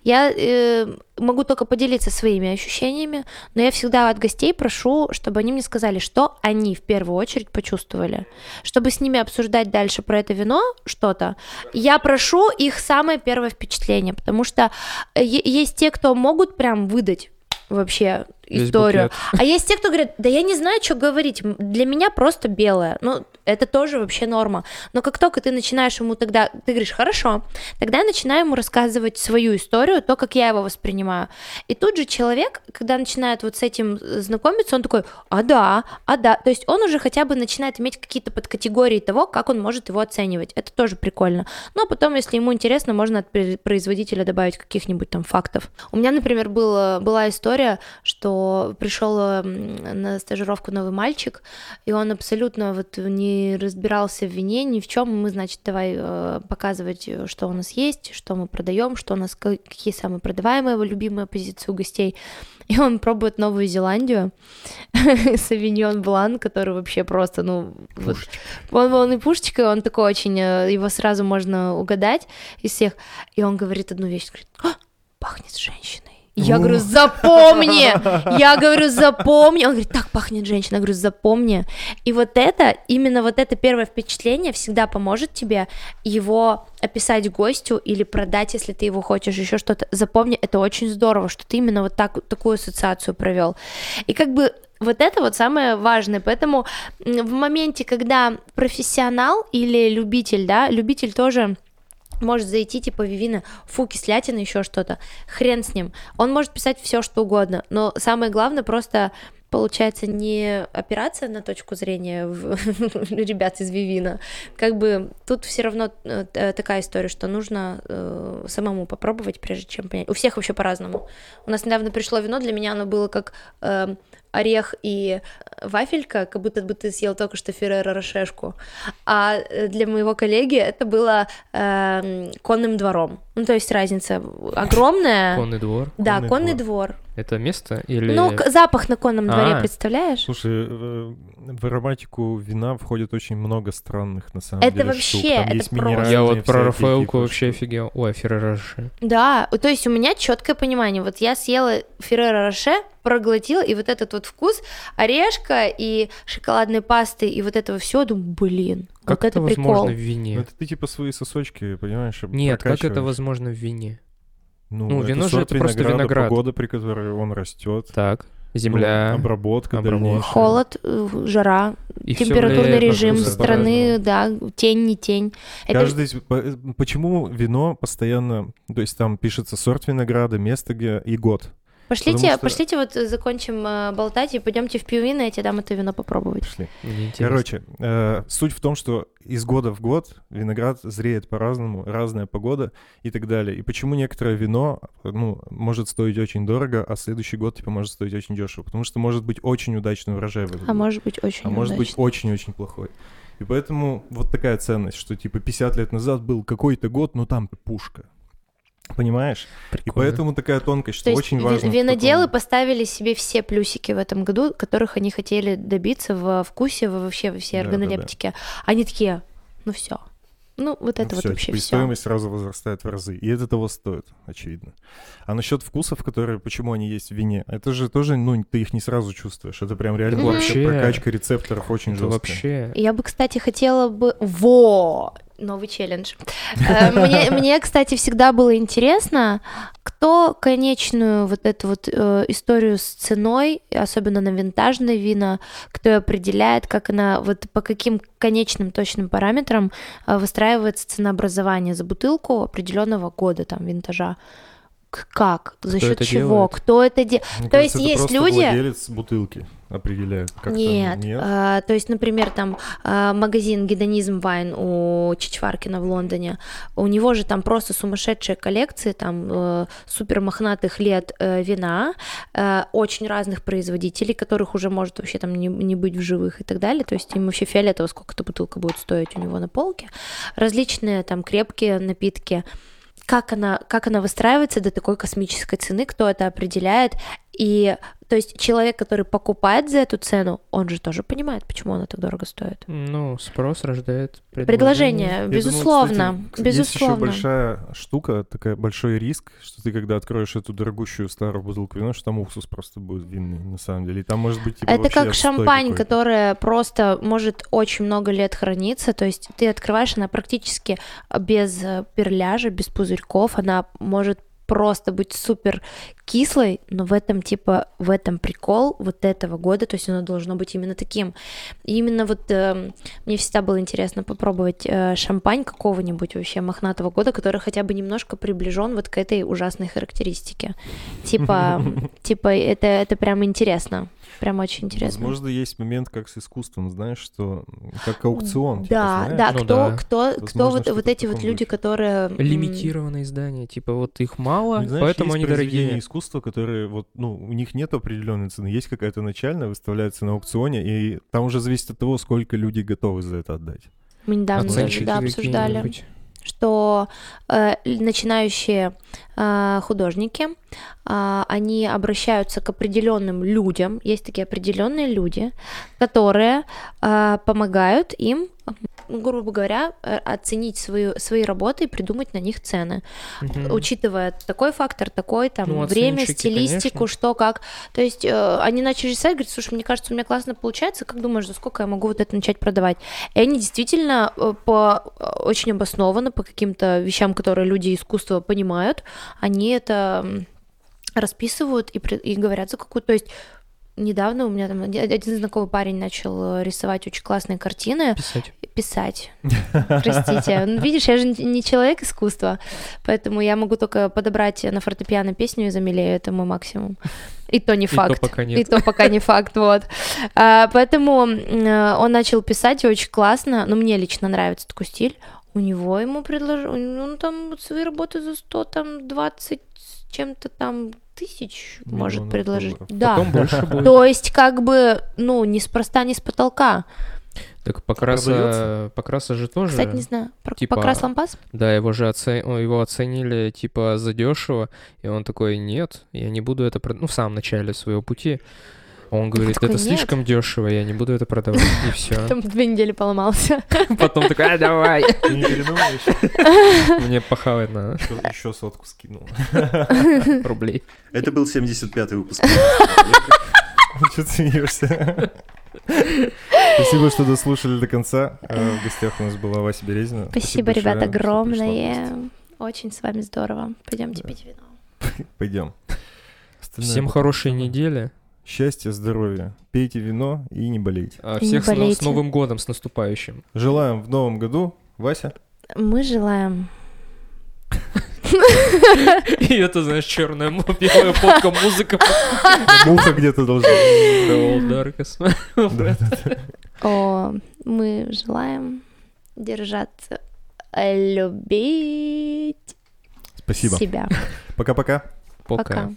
Я э, могу только поделиться своими ощущениями, но я всегда от гостей прошу, чтобы они мне сказали, что они в первую очередь почувствовали. Чтобы с ними обсуждать дальше про это вино что-то, я прошу их самое первое впечатление, потому что э, есть те, кто могут прям выдать вообще историю. А есть те, кто говорят, да я не знаю, что говорить, для меня просто белое. Ну, это тоже вообще норма. Но как только ты начинаешь ему тогда, ты говоришь, хорошо, тогда я начинаю ему рассказывать свою историю, то, как я его воспринимаю. И тут же человек, когда начинает вот с этим знакомиться, он такой, а да, а да. То есть он уже хотя бы начинает иметь какие-то подкатегории того, как он может его оценивать. Это тоже прикольно. Но потом, если ему интересно, можно от производителя добавить каких-нибудь там фактов. У меня, например, был, была история, что пришел на стажировку новый мальчик, и он абсолютно вот не разбирался в вине ни в чем. Мы, значит, давай э, показывать, что у нас есть, что мы продаем, что у нас какие самые продаваемые его любимые позиции у гостей. И он пробует Новую Зеландию, Савиньон Блан, который вообще просто, ну, вот, он, он и пушечка, он такой очень, э, его сразу можно угадать из всех. И он говорит одну вещь, говорит, а, пахнет женщиной. Я говорю, запомни! Я говорю, запомни! Он говорит, так пахнет женщина. Я говорю, запомни. И вот это, именно вот это первое впечатление всегда поможет тебе его описать гостю или продать, если ты его хочешь, еще что-то. Запомни, это очень здорово, что ты именно вот так, такую ассоциацию провел. И как бы вот это вот самое важное. Поэтому в моменте, когда профессионал или любитель, да, любитель тоже может зайти, типа, Вивина, фу, кислятина, еще что-то, хрен с ним. Он может писать все, что угодно, но самое главное просто получается не опираться на точку зрения ребят из Вивина. Как бы тут все равно э, такая история, что нужно э, самому попробовать, прежде чем понять. У всех вообще по-разному. У нас недавно пришло вино, для меня оно было как э, орех и вафелька, как будто бы ты съел только что Феррero Рошешку. А э, для моего коллеги это было э, конным двором. Ну, то есть разница огромная. Конный двор? Да, конный, конный двор. двор. Это место или... Ну, запах на конном дворе, а, представляешь? Слушай, э, в ароматику вина входит очень много странных, на самом это деле, вообще, штук. Там это есть просто... Я вот про Рафаэлку вообще офигел. Ой, Ферреро Роше. Да, то есть у меня четкое понимание. Вот я съела Ферреро Роше, проглотила, и вот этот вот вкус орешка и шоколадной пасты, и вот этого все, думаю, блин, как вот это, это прикол. возможно в вине? Ну, это ты типа свои сосочки, понимаешь, Нет, как это возможно в вине? Ну, ну вино же это просто виноград. Погода, при которой он растет. Так. Земля, ну, обработка, обработка. холод, э, жара, и температурный режим страны, да, тень, не тень. Каждый, это... почему вино постоянно, то есть там пишется сорт винограда, место где и год. Пошлите, что... пошлите вот закончим э, болтать и пойдемте в пивино, я тебе дам это вино попробовать. Пошли. Короче, э, суть в том, что из года в год виноград зреет по-разному, разная погода и так далее. И почему некоторое вино, ну, может стоить очень дорого, а следующий год, типа, может стоить очень дешево? Потому что может быть очень удачный урожай в этот А год. может быть очень А может быть очень-очень плохой. И поэтому вот такая ценность, что типа 50 лет назад был какой-то год, но там пушка. Понимаешь? Прикольно. И поэтому такая тонкость, что То очень есть важно. Виноделы поставили себе все плюсики в этом году, которых они хотели добиться в вкусе, вообще во всей органолептике. Да, да. Они такие, ну все. Ну, вот это ну, вот всё, вообще типа, все. стоимость сразу возрастает в разы. И это того стоит, очевидно. А насчет вкусов, которые, почему они есть в вине, это же тоже, ну, ты их не сразу чувствуешь. Это прям реально вообще прокачка рецепторов очень жесткая. Вообще. Я бы, кстати, хотела бы... Во! Новый челлендж. Э, мне, мне, кстати, всегда было интересно, кто конечную вот эту вот э, историю с ценой, особенно на винтажные вина, кто определяет, как она, вот по каким конечным точным параметрам э, выстраивается ценообразование за бутылку определенного года, там, винтажа как, за счет чего, делает? кто это делает. То кажется, есть есть люди. Владелец бутылки определяет. Как нет, Нет? А, то есть, например, там а, магазин Гедонизм Вайн у Чичваркина в Лондоне, у него же там просто сумасшедшие коллекции, там э, супер мохнатых лет э, вина, э, очень разных производителей, которых уже может вообще там не, не быть в живых и так далее. То есть им вообще фиолетово, сколько эта бутылка будет стоить у него на полке. Различные там крепкие напитки как она, как она выстраивается до такой космической цены, кто это определяет, и то есть человек, который покупает за эту цену, он же тоже понимает, почему она так дорого стоит. Ну, спрос рождает предложение. Предложение, безусловно, думаю, кстати, безусловно. Есть еще большая штука, такая большой риск, что ты когда откроешь эту дорогущую старую бутылку вина, что там уксус просто будет винный, на самом деле. И там может быть типа, Это как шампань, которая просто может очень много лет храниться. То есть ты открываешь, она практически без перляжа, без пузырьков, она может просто быть супер кислой, но в этом типа в этом прикол вот этого года, то есть оно должно быть именно таким. И именно вот э, мне всегда было интересно попробовать э, шампань какого-нибудь вообще мохнатого года, который хотя бы немножко приближен вот к этой ужасной характеристике. Типа, типа это это прям интересно. Прям очень интересно. Возможно, есть момент, как с искусством, знаешь, что как аукцион. Да, типа, да, Ну кто, да. кто, Возможно, кто вот, вот эти вот люди, духе. которые... Лимитированные издания, типа вот их мало, Ну, знаешь, поэтому есть они дорогие. искусства, которые вот, ну, у них нет определенной цены, есть какая-то начальная, выставляется на аукционе, и там уже зависит от того, сколько люди готовы за это отдать. Мы недавно даже, Оценщики да, обсуждали. Что э, начинающие э, художники, а, они обращаются к определенным людям, есть такие определенные люди, которые а, помогают им, грубо говоря, э, оценить свою, свои работы и придумать на них цены, Мгм. учитывая такой фактор, такой там Ну, время, стилистику, конечно. что как. То есть э, они начали писать, говорят, слушай, мне кажется, у меня классно получается, как думаешь, за сколько я могу вот это начать продавать? И они действительно э, по э, очень обоснованно по каким-то вещам, которые люди искусства понимают, они это расписывают и, и говорят за какую. То есть недавно у меня там оди- один знакомый парень начал э, рисовать очень классные картины, Писать. писать. Простите. Ну, видишь, я же не- человек искусства, поэтому я могу только подобрать на фортепиано песню из Амелея, это мой максимум. И то не И то факт. пока нет. И то пока не факт, вот. А, поэтому э, он начал писать и очень классно, но мне лично нравится такой стиль. У него ему предложил, он там вот свои работы за 100, там 20 с чем-то там тысяч может Миллионов предложить. долларов. Да. Потом больше будет. То есть как бы, ну, неспроста, не с потолка. Так покраса, покраса же тоже. Кстати, не знаю, про типа- покрас лампас? Да, его же оце- его оценили типа задешево, и он такой, нет, я не буду это. Ну, в самом начале своего пути. Он говорит, такой, это «Нет». слишком дешево, я не буду это продавать. И все. Там две недели поломался. Потом такой, а давай. Ты не передумаешь? Мне похавать надо Еще, еще сотку скинул. рублей. Это был 75-й выпуск. Че ты смеешься? Спасибо, что дослушали до конца. Э, В гостях у нас была Вася Березина. Спасибо, большое, ребята, огромное. Очень с вами здорово. Пойдемте Да. пить вино. Пойдем. Остальное Всем потом. хорошей недели. Счастья, здоровья. Пейте вино и не болейте. А И не Всех с, с болейте. Новым годом, с наступающим. Желаем в новом году, Вася, Мы желаем И это, знаешь, черная белая фотка, музыка. муха где-то должна. О, мы желаем держаться, любить Спасибо. себя. Пока-пока. Пока. Пока.